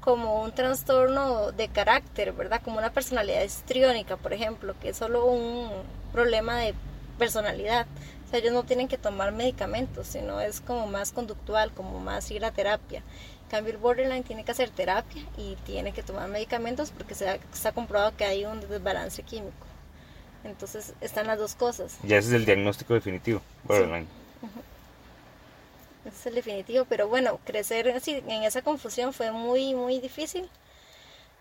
[SPEAKER 10] como un trastorno de carácter, ¿verdad? Como una personalidad histriónica, por ejemplo, que es solo un problema de personalidad. O sea, ellos no tienen que tomar medicamentos, sino es como más conductual, como más ir a terapia. Cambio, el borderline tiene que hacer terapia y tiene que tomar medicamentos porque se ha, se ha comprobado que hay un desbalance químico. Entonces, están las dos cosas.
[SPEAKER 1] Ya ese es el diagnóstico definitivo. borderline.
[SPEAKER 10] Ese es el definitivo, pero bueno, crecer así en esa confusión fue muy, muy difícil.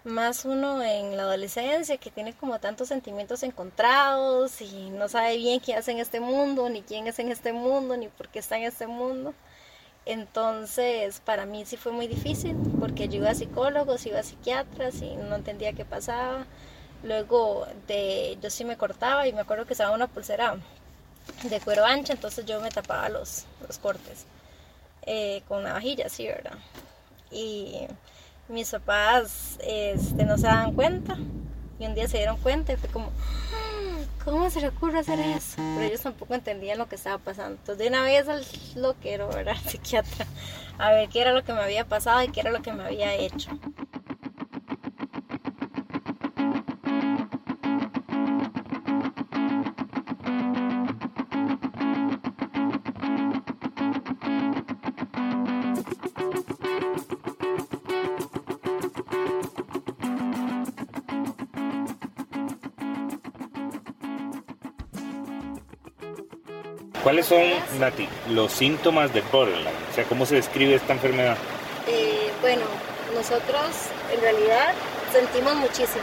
[SPEAKER 10] Más uno en la adolescencia que tiene como tantos sentimientos encontrados y no sabe bien qué hace en este mundo, ni quién es en este mundo, ni por qué está en este mundo. Entonces, para mí sí fue muy difícil porque yo iba a psicólogos, iba a psiquiatras y no entendía qué pasaba. Luego de yo sí me cortaba y me acuerdo que usaba una pulsera de cuero ancha, entonces yo me tapaba los, los cortes eh, con navajilla, sí, ¿verdad? Y mis papás este, no se daban cuenta y un día se dieron cuenta y fue como, "Ah, ¿cómo se le ocurre hacer eso? Pero ellos tampoco entendían lo que estaba pasando. Entonces de una vez al loquero, ¿verdad? Al psiquiatra, a ver qué era lo que me había pasado y qué era lo que me había hecho.
[SPEAKER 1] ¿Cuáles son, Nati, los síntomas del borderline? O sea, ¿cómo se describe esta enfermedad?
[SPEAKER 10] Eh, bueno, nosotros en realidad sentimos muchísimo.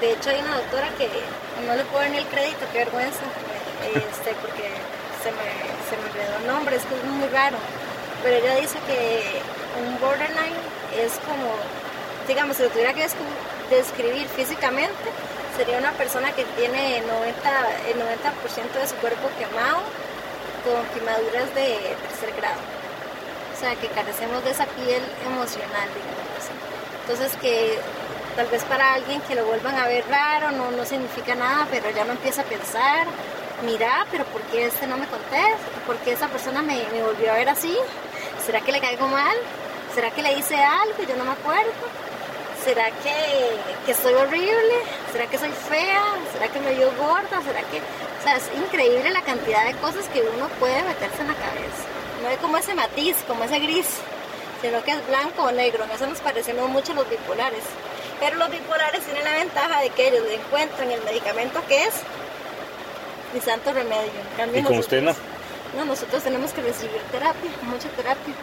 [SPEAKER 10] De hecho, hay una doctora que no le puedo dar el crédito, qué vergüenza, este, porque se me, se me olvidó el nombre, es que es muy raro. Pero ella dice que un borderline es como, digamos, si lo tuviera que describir físicamente, sería una persona que tiene 90, el 90% de su cuerpo quemado con quemaduras de tercer grado. O sea, que carecemos de esa piel emocional, digamos así. Entonces, que tal vez para alguien que lo vuelvan a ver raro no, no significa nada, pero ya no empieza a pensar, mira, pero ¿por qué este no me contesta? ¿Por qué esa persona me, me volvió a ver así? ¿Será que le caigo mal? ¿Será que le hice algo y yo no me acuerdo? ¿Será que, que soy horrible? ¿Será que soy fea? ¿Será que me vio gorda? ¿Será que...? O sea, es increíble la cantidad de cosas que uno puede meterse en la cabeza. No hay como ese matiz, como ese gris, sino que es blanco o negro. En eso nos parecemos mucho los bipolares. Pero los bipolares tienen la ventaja de que ellos encuentran el medicamento que es mi santo remedio. En cambio,
[SPEAKER 1] ¿Y con usted no?
[SPEAKER 10] no, nosotros tenemos que recibir terapia, mucha terapia.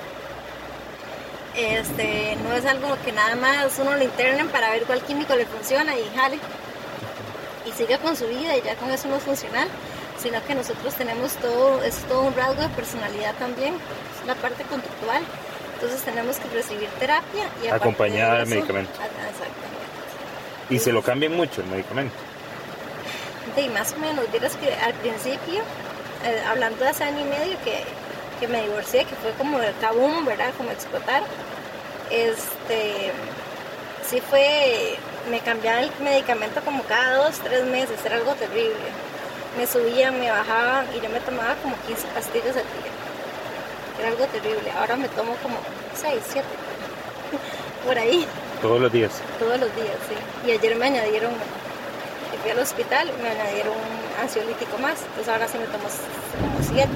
[SPEAKER 10] Este, no es algo que nada más uno lo internen para ver cuál químico le funciona y jale. Y siga con su vida y ya con eso no es funcional. Sino que nosotros tenemos todo, es todo un rasgo de personalidad también, es la parte conductual. Entonces tenemos que recibir terapia y
[SPEAKER 1] Acompañada
[SPEAKER 10] de
[SPEAKER 1] del medicamento.
[SPEAKER 10] Ah, Exactamente.
[SPEAKER 1] Y se lo cambian mucho el medicamento.
[SPEAKER 10] Sí, más o menos. Vieras que al principio, eh, hablando de hace año y medio que, que me divorcié, que fue como el cabum, ¿verdad? Como explotar. Este, sí fue, me cambiaban el medicamento como cada dos, tres meses, era algo terrible. Me subían, me bajaban y yo me tomaba como 15 pastillas al día. Era algo terrible. Ahora me tomo como 6, 7, por ahí
[SPEAKER 1] Todos los días.
[SPEAKER 10] todos los días, sí. Y ayer me añadieron, fui al hospital, me añadieron un ansiolítico más. Entonces ahora sí me tomo como 7,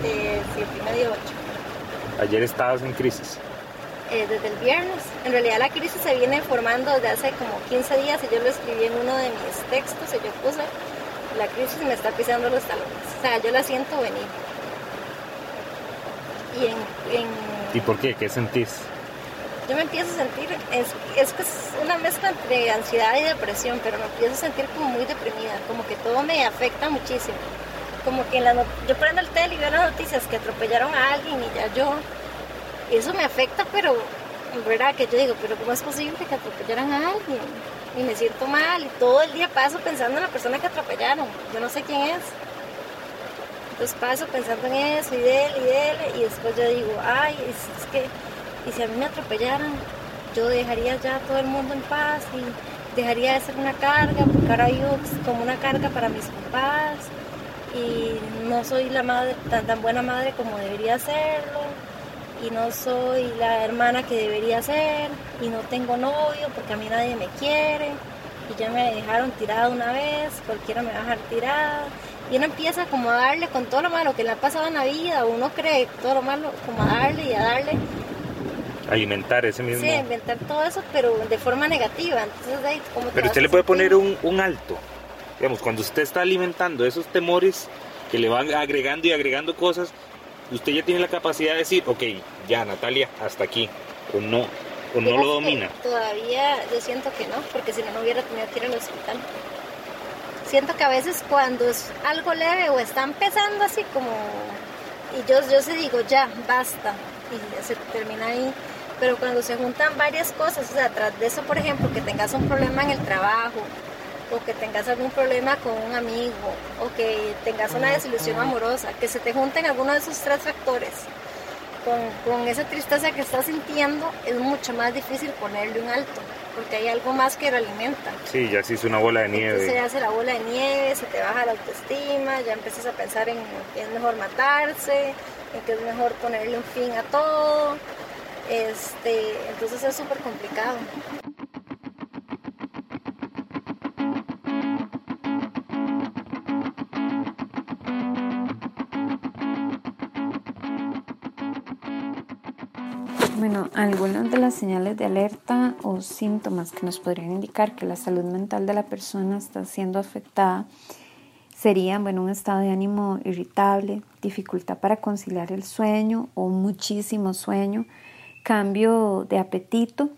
[SPEAKER 10] 7 y medio, 8.
[SPEAKER 1] Ayer estabas en crisis.
[SPEAKER 10] Eh, desde el viernes. En realidad la crisis se viene formando desde hace como 15 días y yo lo escribí en uno de mis textos y yo puse, la crisis me está pisando los talones. O sea, yo la siento venir. Y en, en
[SPEAKER 1] ¿Y por qué? ¿Qué sentís?
[SPEAKER 10] Yo me empiezo a sentir, es, es una mezcla entre ansiedad y depresión, pero me empiezo a sentir como muy deprimida, como que todo me afecta muchísimo. Como que en la yo prendo el tele y veo las noticias que atropellaron a alguien y ya yo, eso me afecta, pero en verdad que yo digo, pero ¿cómo es posible que atropellaran a alguien? Y me siento mal y todo el día paso pensando en la persona que atropellaron, yo no sé quién es. Entonces paso pensando en eso y de él y de él y después yo digo, ay, es, que, y si a mí me atropellaran, yo dejaría ya todo el mundo en paz y dejaría de ser una carga, porque ahora yo como una carga para mis papás. Y no soy la madre, tan, tan buena madre como debería serlo. Y no soy la hermana que debería ser. Y no tengo novio porque a mí nadie me quiere. Y ya me dejaron tirada una vez, cualquiera me va a dejar tirada. Y uno empieza como a darle con todo lo malo que le ha pasado en la vida, uno cree todo lo malo, como a darle y a darle.
[SPEAKER 1] Alimentar ese mismo.
[SPEAKER 10] Sí, inventar todo eso, pero de forma negativa. Entonces, ahí, ¿cómo
[SPEAKER 1] pero usted le puede poner un, un alto. Digamos, cuando usted está alimentando esos temores que le van agregando y agregando cosas, usted ya tiene la capacidad de decir, ok, ya Natalia, hasta aquí, o no, o no lo domina.
[SPEAKER 10] Todavía yo siento que no, porque si no, no hubiera tenido que ir al hospital. Siento que a veces cuando es algo leve o está empezando así como, y yo, yo se digo, ya, basta, y se termina ahí. Pero cuando se juntan varias cosas, o sea, tras de eso, por ejemplo, que tengas un problema en el trabajo, o que tengas algún problema con un amigo o que tengas una desilusión amorosa, que se te junten alguno de esos tres factores con, con, esa tristeza que estás sintiendo, es mucho más difícil ponerle un alto, porque hay algo más que lo alimenta.
[SPEAKER 1] Sí, ya se hizo una bola de nieve.
[SPEAKER 10] se hace la bola de nieve, se te baja la autoestima, ya empiezas a pensar en que es mejor matarse, que es mejor ponerle un fin a todo. Este, entonces es súper complicado.
[SPEAKER 8] Bueno, algunas de las señales de alerta o síntomas que nos podrían indicar que la salud mental de la persona está siendo afectada serían, bueno, un estado de ánimo irritable, dificultad para conciliar el sueño o muchísimo sueño, cambio de apetito,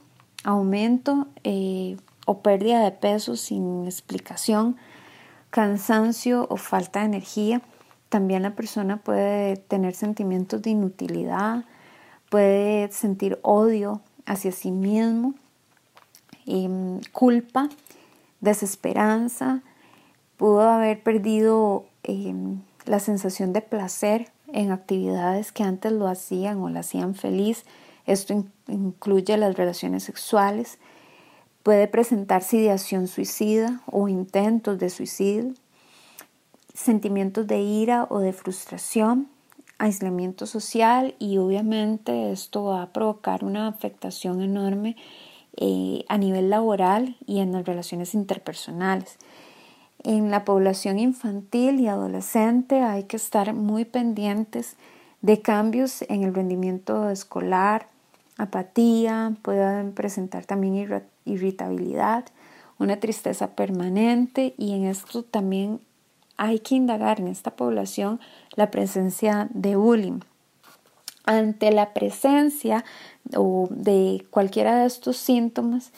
[SPEAKER 8] aumento eh, o pérdida de peso sin explicación, cansancio o falta de energía. También la persona puede tener sentimientos de inutilidad, puede sentir odio hacia sí mismo, em, culpa, desesperanza, pudo haber perdido em, la sensación de placer en actividades que antes lo hacían o la hacían feliz. Esto incluye las relaciones sexuales. Puede presentarse ideación suicida o intentos de suicidio, sentimientos de ira o de frustración, aislamiento social y obviamente esto va a provocar una afectación enorme eh, a nivel laboral y en las relaciones interpersonales. En la población infantil y adolescente hay que estar muy pendientes de cambios en el rendimiento escolar, apatía, pueden presentar también irritabilidad, una tristeza permanente y en esto también hay que indagar en esta población la presencia de bullying. Ante la presencia de cualquiera de estos síntomas,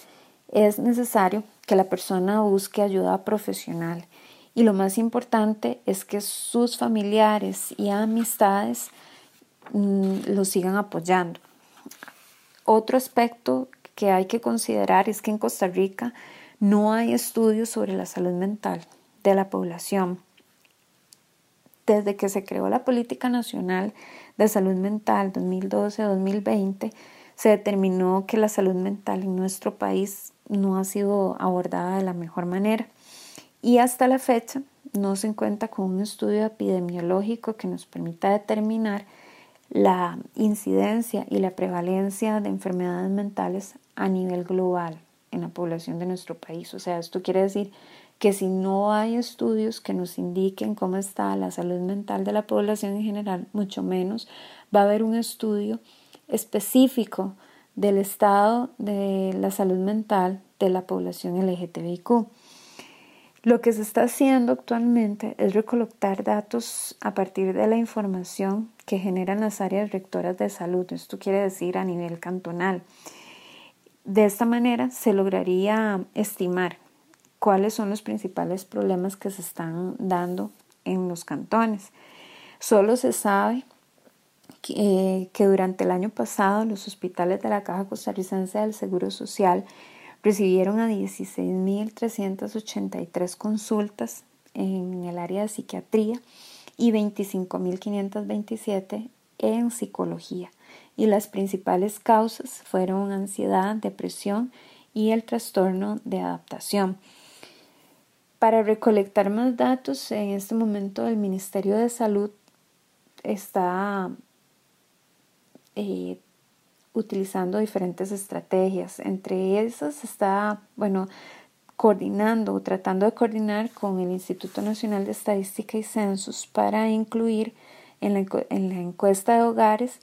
[SPEAKER 8] es necesario que la persona busque ayuda profesional. Y lo más importante es que sus familiares y amistades mm, lo sigan apoyando. Otro aspecto que hay que considerar es que en Costa Rica no hay estudios sobre la salud mental de la población desde que se creó la Política Nacional de Salud Mental 2012-2020, se determinó que la salud mental en nuestro país no ha sido abordada de la mejor manera y hasta la fecha no se cuenta con un estudio epidemiológico que nos permita determinar la incidencia y la prevalencia de enfermedades mentales a nivel global en la población de nuestro país. O sea, esto quiere decir que si no hay estudios que nos indiquen cómo está la salud mental de la población en general, mucho menos va a haber un estudio específico del estado de la salud mental de la población LGTBIQ. Lo que se está haciendo actualmente es recolectar datos a partir de la información que generan las áreas rectoras de salud, esto quiere decir a nivel cantonal. De esta manera se lograría estimar cuáles son los principales problemas que se están dando en los cantones. Solo se sabe que, que, durante el año pasado los hospitales de la Caja Costarricense del Seguro Social recibieron a 16.383 consultas en el área de psiquiatría y 25.527 en psicología. Y las principales causas fueron ansiedad, depresión y el trastorno de adaptación. Para recolectar más datos, en este momento el Ministerio de Salud está eh, utilizando diferentes estrategias. Entre esas está, bueno, coordinando o tratando de coordinar con el Instituto Nacional de Estadística y Censos para incluir en la, en la encuesta de hogares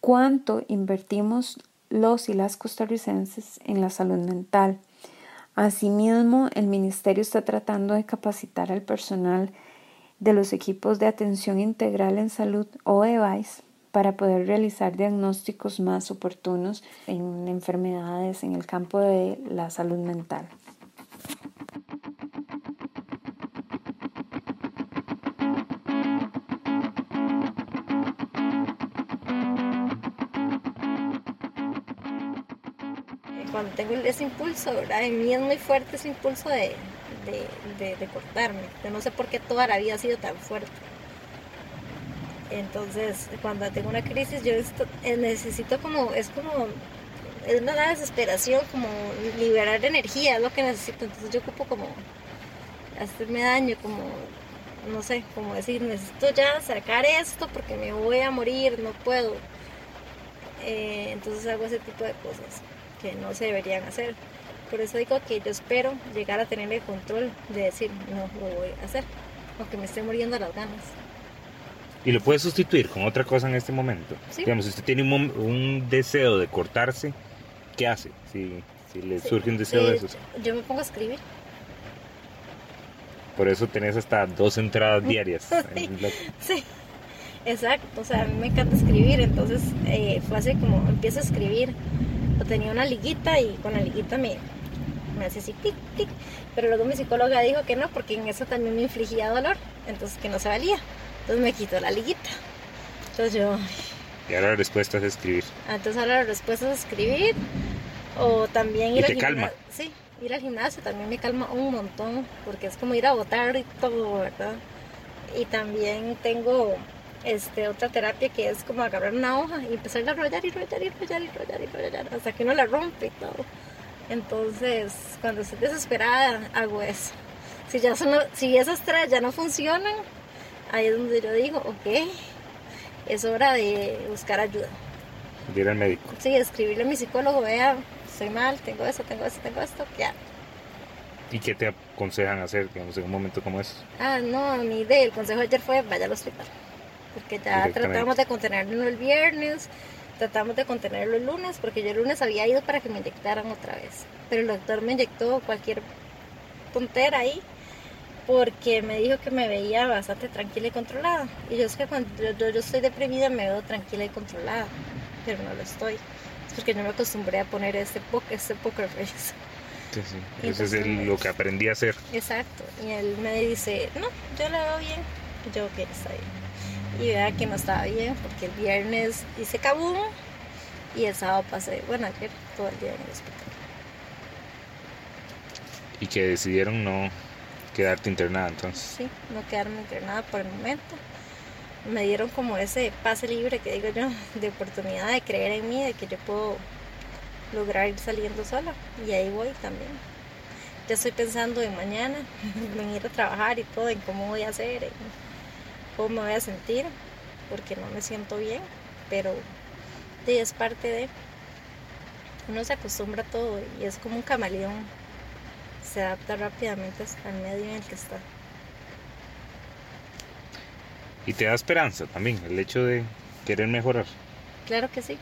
[SPEAKER 8] cuánto invertimos los y las costarricenses en la salud mental. Asimismo, el Ministerio está tratando de capacitar al personal de los equipos de atención integral en salud o EVAIS para poder realizar diagnósticos más oportunos en enfermedades en el campo de la salud mental.
[SPEAKER 10] Cuando tengo ese impulso, ¿verdad? En mí es muy fuerte ese impulso de, de, de, cortarme. Yo no sé por qué toda la vida ha sido tan fuerte. Entonces, cuando tengo una crisis, yo eh, necesito como, es como, es una desesperación, como liberar energía, es lo que necesito. Entonces yo ocupo como hacerme daño, como, no sé, como decir, necesito ya sacar esto porque me voy a morir, no puedo. Eh, entonces hago ese tipo de cosas que no se deberían hacer. Por eso digo que yo espero llegar a tener el control de decir, no lo voy a hacer, aunque me esté muriendo las ganas.
[SPEAKER 1] ¿Y lo puede sustituir con otra cosa en este momento? Digamos, si usted tiene un, un, deseo de cortarse, ¿qué hace? Si, si le surge un deseo de eso.
[SPEAKER 10] Yo me pongo a escribir.
[SPEAKER 1] Por eso tenés hasta dos entradas diarias.
[SPEAKER 10] sí. exacto. O sea, a mí me encanta escribir. Entonces eh, fue así como empiezo a escribir. O tenía una liguita y con la liguita me, me hacía así tic, tic. Pero luego mi psicóloga dijo que no, porque en eso también me infligía dolor. Entonces que no se valía. Entonces me quito la liguita. Entonces yo...
[SPEAKER 1] Y ahora la respuesta es escribir.
[SPEAKER 10] Ah, entonces ahora la respuesta es escribir. O también ir
[SPEAKER 1] y
[SPEAKER 10] al
[SPEAKER 1] te calma.
[SPEAKER 10] Sí, ir al gimnasio también me calma un montón. Porque es como ir a botar y todo, ¿verdad? Y también tengo este, otra terapia que es como agarrar una hoja y empezar a enrollar y enrollar y enrollar y enrollar y enrollar hasta que uno la rompe y todo. Entonces, cuando estoy desesperada, hago eso. Si, ya son, si esas tres ya no funcionan, ahí es donde yo digo, ok, es hora de buscar ayuda.
[SPEAKER 1] Ir al médico.
[SPEAKER 10] Sí, escribirle a mi psicólogo, vea, estoy mal, tengo esto, tengo esto, tengo esto, ya.
[SPEAKER 1] ¿Y qué te aconsejan hacer, digamos, en un momento como ese?
[SPEAKER 10] Ah, no, mi idea, el consejo de ayer fue vaya al hospital. Porque ya tratamos de contenerlo el viernes, tratamos de contenerlo el lunes, porque yo el lunes había ido para que me inyectaran otra vez. Pero el doctor me inyectó cualquier tontera ahí porque me dijo que me veía bastante tranquila y controlada. Y yo es que cuando yo, yo, estoy deprimida me veo tranquila y controlada, pero no lo estoy. Es porque yo me acostumbré a poner este, este poker face.
[SPEAKER 1] Sí, sí. Eso es el, lo que aprendí a hacer.
[SPEAKER 10] Exacto. Y él me dice, no, yo la veo bien. Y yo, ok, está bien. Y vea que no estaba bien, porque el viernes hice cabum y el sábado pasé, bueno, ayer todo el día en el hospital.
[SPEAKER 1] Y que decidieron no quedarte internada entonces.
[SPEAKER 10] Sí, no quedarme internada por el momento. Me dieron como ese pase libre que digo yo, de oportunidad de creer en mí, de que yo puedo lograr ir saliendo sola. Y ahí voy también. Ya estoy pensando en mañana, en ir a trabajar y todo, en cómo voy a hacer, en cómo me voy a sentir, porque no me siento bien, pero es parte de... Uno se acostumbra a todo y es como un camaleón se adapta rápidamente al medio en el que está.
[SPEAKER 1] Y te da esperanza también el hecho de querer mejorar.
[SPEAKER 10] Claro que sí.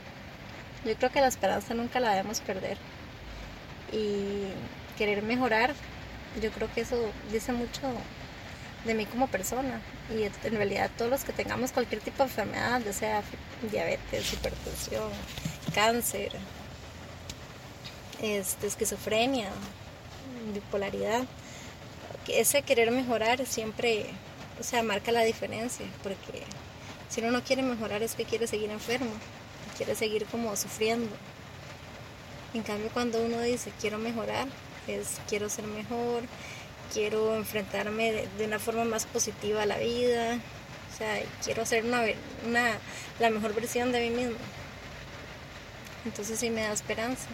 [SPEAKER 10] Yo creo que la esperanza nunca la debemos perder. Y querer mejorar, yo creo que eso dice mucho de mí como persona. Y en realidad todos los que tengamos cualquier tipo de enfermedad, ya sea diabetes, hipertensión, cáncer, este, esquizofrenia, bipolaridad. Ese querer mejorar siempre, o sea, marca la diferencia, porque si uno no quiere mejorar es que quiere seguir enfermo, quiere seguir como sufriendo. En cambio, cuando uno dice quiero mejorar, es quiero ser mejor, quiero enfrentarme de, una forma más positiva a la vida, o sea, quiero ser una, una, la mejor versión de mí mismo. Entonces sí me da esperanza.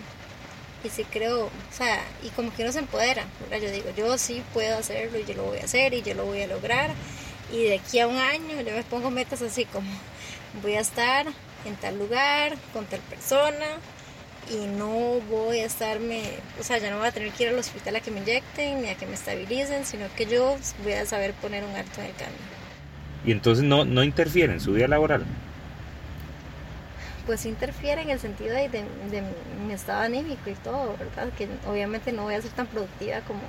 [SPEAKER 10] Y sí creo, o sea, y como que uno se empodera, ¿verdad? Yo digo, yo sí puedo hacerlo y yo lo voy a hacer y yo lo voy a lograr. Y de aquí a un año yo me pongo metas así como, voy a estar en tal lugar, con tal persona, y no voy a estarme, o sea, ya no voy a tener que ir al hospital a que me inyecten ni a que me estabilicen, sino que yo voy a saber poner un alto en el camino.
[SPEAKER 1] Y entonces no, no interfiere en su vida laboral.
[SPEAKER 10] Pues interfiere en el sentido de, de, de mi estado anímico y todo, ¿verdad? Que obviamente no voy a ser tan productiva como,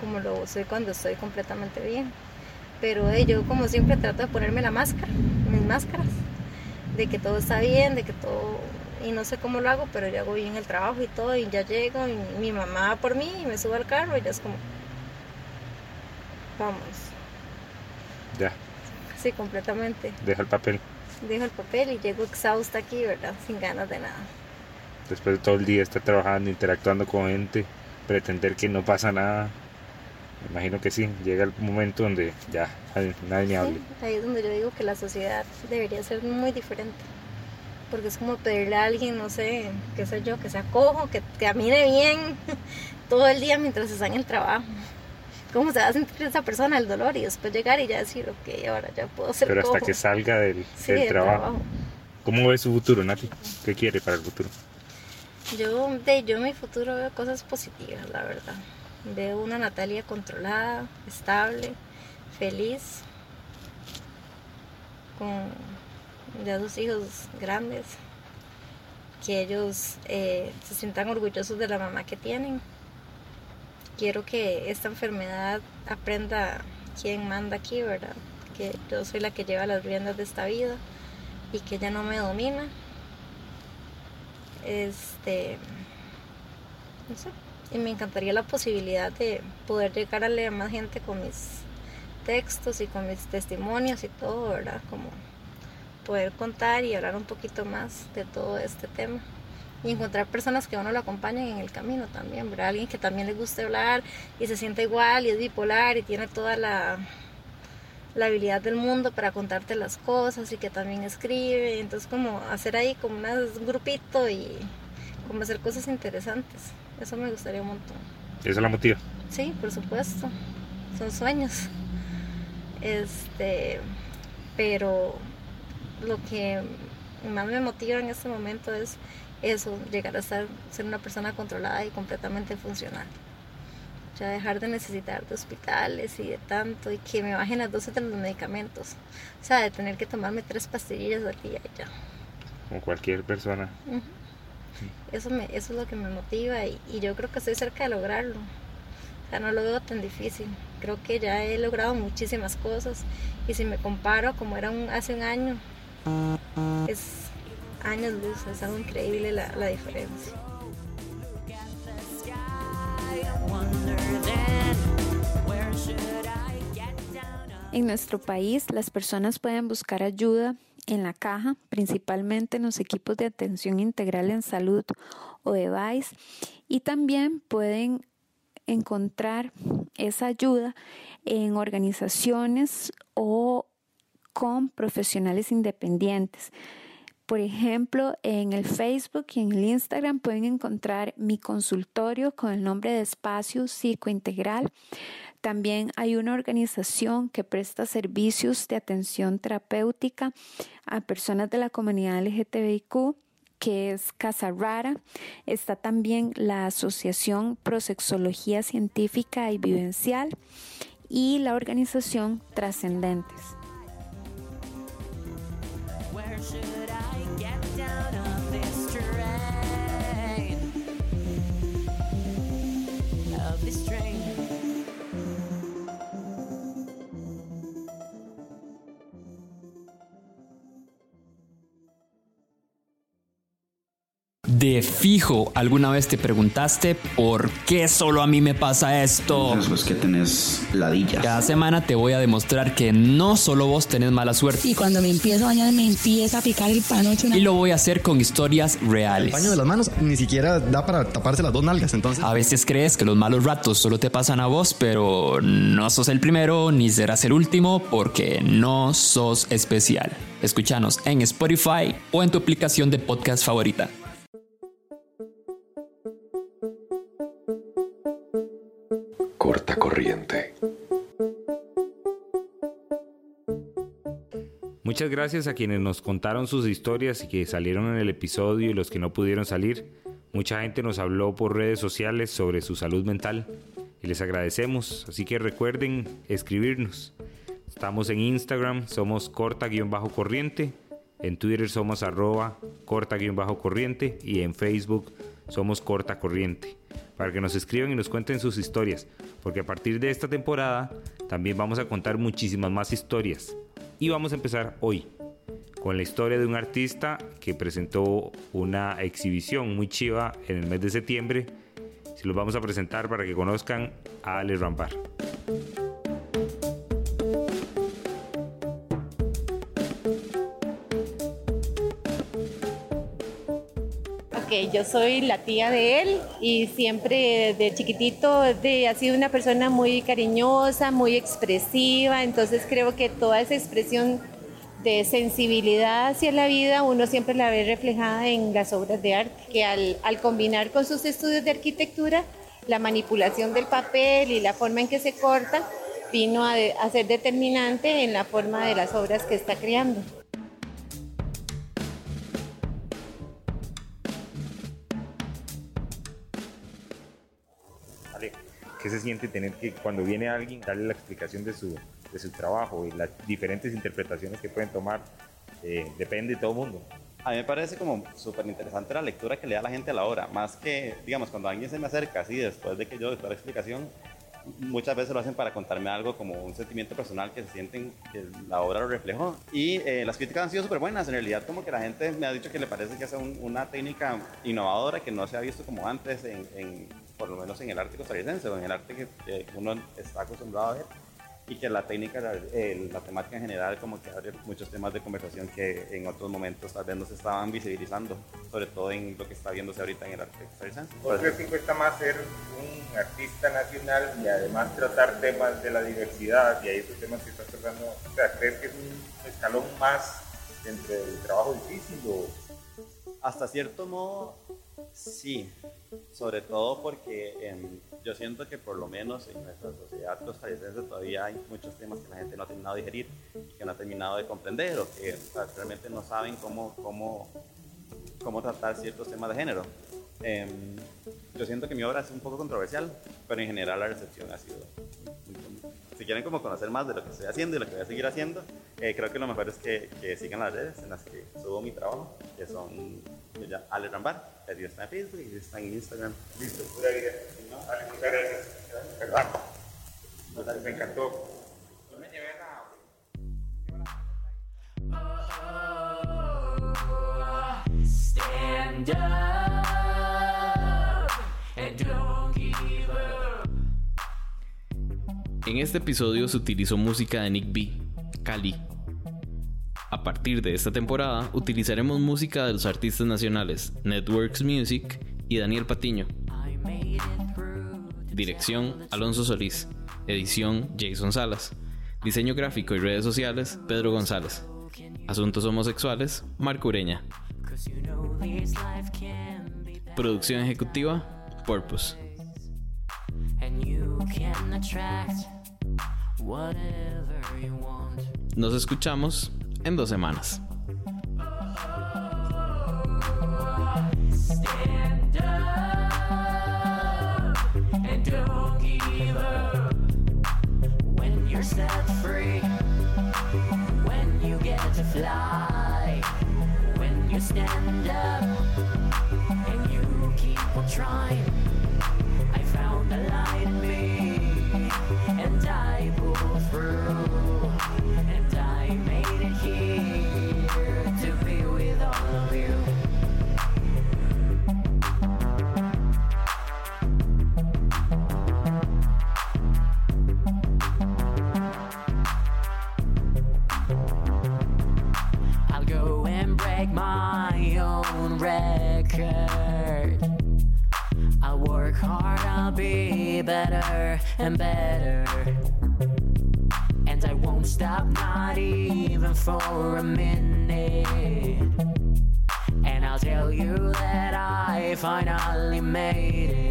[SPEAKER 10] como lo soy cuando estoy completamente bien. Pero eh, yo como siempre trato de ponerme la máscara, mis máscaras, de que todo está bien, de que todo y no sé cómo lo hago, pero yo hago bien el trabajo y todo, y ya llego, y mi mamá va por mí, y me subo al carro, y ya es como, vamos.
[SPEAKER 1] Ya.
[SPEAKER 10] Sí, completamente.
[SPEAKER 1] Deja el papel.
[SPEAKER 10] Dejo el papel y llego exhausta aquí, ¿verdad? Sin ganas de nada.
[SPEAKER 1] Después de todo el día estar trabajando, interactuando con gente, pretender que no pasa nada. Me imagino que sí, llega el momento donde ya nadie me hable.
[SPEAKER 10] Sí, ahí es donde yo digo que la sociedad debería ser muy diferente porque es como pedirle a alguien, no sé, qué sé yo, que se acojo, que camine bien todo el día mientras está en el trabajo. ¿Cómo se va a sentir esa persona el dolor? Y después llegar y ya decir, ok, ahora ya puedo ser
[SPEAKER 1] Pero hasta
[SPEAKER 10] cojo.
[SPEAKER 1] que salga del,
[SPEAKER 10] Sí,
[SPEAKER 1] del
[SPEAKER 10] del
[SPEAKER 1] trabajo.
[SPEAKER 10] trabajo.
[SPEAKER 1] ¿Cómo ve su futuro, Nati? ¿Qué quiere para el futuro?
[SPEAKER 10] Yo, de, yo en mi futuro veo cosas positivas, la verdad. Veo una Natalia controlada, estable, feliz, con ya dos hijos grandes, que ellos eh, se sientan orgullosos de la mamá que tienen. Quiero que esta enfermedad aprenda quién manda aquí, ¿verdad? Que yo soy la que lleva las riendas de esta vida y que ella no me domina. Este, no sé, y me encantaría la posibilidad de poder llegar a leer más gente con mis textos y con mis testimonios y todo, ¿verdad? Como poder contar y hablar un poquito más de todo este tema y encontrar personas que a uno lo acompañen en el camino también, ¿verdad? Alguien que también le guste hablar y se sienta igual y es bipolar y tiene toda la, la habilidad del mundo para contarte las cosas y que también escribe, entonces como hacer ahí como un grupito y como hacer cosas interesantes, eso me gustaría un montón.
[SPEAKER 1] ¿Eso la motiva?
[SPEAKER 10] Sí, por supuesto, son sueños, este, pero lo que más me motiva en este momento es eso, llegar a estar, ser una persona controlada y completamente funcional. Ya dejar de necesitar de hospitales y de tanto, y que me bajen las dosis de los medicamentos. O sea, de tener que tomarme tres pastillas al día y ya.
[SPEAKER 1] Como cualquier persona.
[SPEAKER 10] Ujú. Eso, me, eso es lo que me motiva y, y yo creo que estoy cerca de lograrlo. O sea, no lo veo tan difícil. Creo que ya he logrado muchísimas cosas y si me comparo como era un, hace un año, es años luz, es algo increíble la, la diferencia.
[SPEAKER 8] En nuestro país, las personas pueden buscar ayuda en la caja, principalmente en los equipos de atención integral en salud o device, y también pueden encontrar esa ayuda en organizaciones o con profesionales independientes. Por ejemplo, en el Facebook y en el Instagram pueden encontrar mi consultorio con el nombre de Espacio Psicointegral. También hay una organización que presta servicios de atención terapéutica a personas de la comunidad LGTBIQ que es Casa Rara. Está también la Asociación Prosexología Científica y Vivencial y la organización Trascendentes.
[SPEAKER 11] De fijo, alguna vez te preguntaste por qué solo a mí me pasa esto.
[SPEAKER 12] Eso es que tenés ladillas.
[SPEAKER 11] Cada semana te voy a demostrar que no solo vos tenés mala suerte.
[SPEAKER 13] Y cuando me empiezo a bañar me empieza a picar el panocho.
[SPEAKER 11] Y lo voy a hacer con historias
[SPEAKER 14] El
[SPEAKER 11] reales.
[SPEAKER 14] paño de las manos ni siquiera da para taparse las dos nalgas, entonces.
[SPEAKER 11] A veces crees que los malos ratos solo te pasan a vos, pero no sos el primero ni serás el último porque no sos especial. Escúchanos en Spotify o en tu aplicación de podcast favorita.
[SPEAKER 7] Corta corriente.
[SPEAKER 1] Muchas gracias a quienes nos contaron sus historias y que salieron en el episodio y los que no pudieron salir. Mucha gente nos habló por redes sociales sobre su salud mental y les agradecemos. Así que recuerden escribirnos. Estamos en Instagram, somos corta-corriente. En Twitter somos arroba corta-corriente y en Facebook somos corta corriente. Para que nos escriban y nos cuenten sus historias. Porque a partir de esta temporada también vamos a contar muchísimas más historias. Y vamos a empezar hoy con la historia de un artista que presentó una exhibición muy chiva en el mes de septiembre. Se los vamos a presentar para que conozcan a Ale Rampar.
[SPEAKER 15] Yo soy la tía de él y siempre de chiquitito de, ha sido una persona muy cariñosa, muy expresiva, entonces creo que toda esa expresión de sensibilidad hacia la vida uno siempre la ve reflejada en las obras de arte, que al, combinar con sus estudios de arquitectura, la manipulación del papel y la forma en que se corta vino a, a ser determinante en la forma de las obras que está creando.
[SPEAKER 1] ¿Qué se siente tener que cuando viene alguien darle la explicación de su, de su trabajo y las diferentes interpretaciones que pueden tomar? Eh, depende de todo el mundo.
[SPEAKER 16] A mí me parece como súper interesante la lectura que le da la gente a la obra, más que, digamos, cuando alguien se me acerca así después de que yo doy toda la explicación, muchas veces lo hacen para contarme algo como un sentimiento personal que se sienten que la obra lo reflejó. Y eh, las críticas han sido súper buenas, en realidad como que la gente me ha dicho que le parece que es un- una técnica innovadora que no se ha visto como antes, en, en- por lo menos en el arte costarricense o en el arte que eh, uno está acostumbrado a ver y que la técnica, la, el- la temática en general como que abre muchos temas de conversación que en otros momentos tal vez no se estaban visibilizando, sobre todo en lo que está viéndose ahorita en el arte costarricense.
[SPEAKER 1] ¿Por qué te cuesta más ser un artista nacional y además tratar temas de la diversidad y ahí esos temas que estás tratando? O sea, ¿crees que es un escalón más dentro del trabajo difícil o...?
[SPEAKER 16] Hasta cierto modo, sí. Sobre todo porque em, yo siento que por lo menos en nuestra sociedad costarricense todavía hay muchos temas que la gente no ha terminado de digerir, que no ha terminado de comprender o que realmente no saben cómo, cómo, cómo tratar ciertos temas de género. Em, yo siento que mi obra es un poco controversial, pero en general la recepción ha sido... Si quieren como conocer más de lo que estoy haciendo y lo que voy a seguir haciendo, eh, creo que lo mejor es que, que sigan las redes en las que subo mi trabajo, que son Ale Rambar, que está en Facebook y está en Instagram.
[SPEAKER 1] Listo, pura vida. Ale, muchas gracias. Perdón. Me encantó. No me llevé nada.
[SPEAKER 2] Stand up
[SPEAKER 6] En este episodio se utilizó música de Nick B, Cali. A partir de esta temporada utilizaremos música de los artistas nacionales Networks Music y Daniel Patiño. Dirección Alonso Solís. Edición Jason Salas. Diseño gráfico y redes sociales Pedro González. Asuntos homosexuales Marco Ureña. Producción ejecutiva Purpose. Nos escuchamos en dos semanas.
[SPEAKER 2] Stand up and don't give up. When you're set free, when you get to fly, when you stand up and you keep on trying. I found the light in me and I pulled and I made it here to be with all of you. I'll work hard, I'll be better and better stop, not even for a minute. And I'll tell you that I finally made it.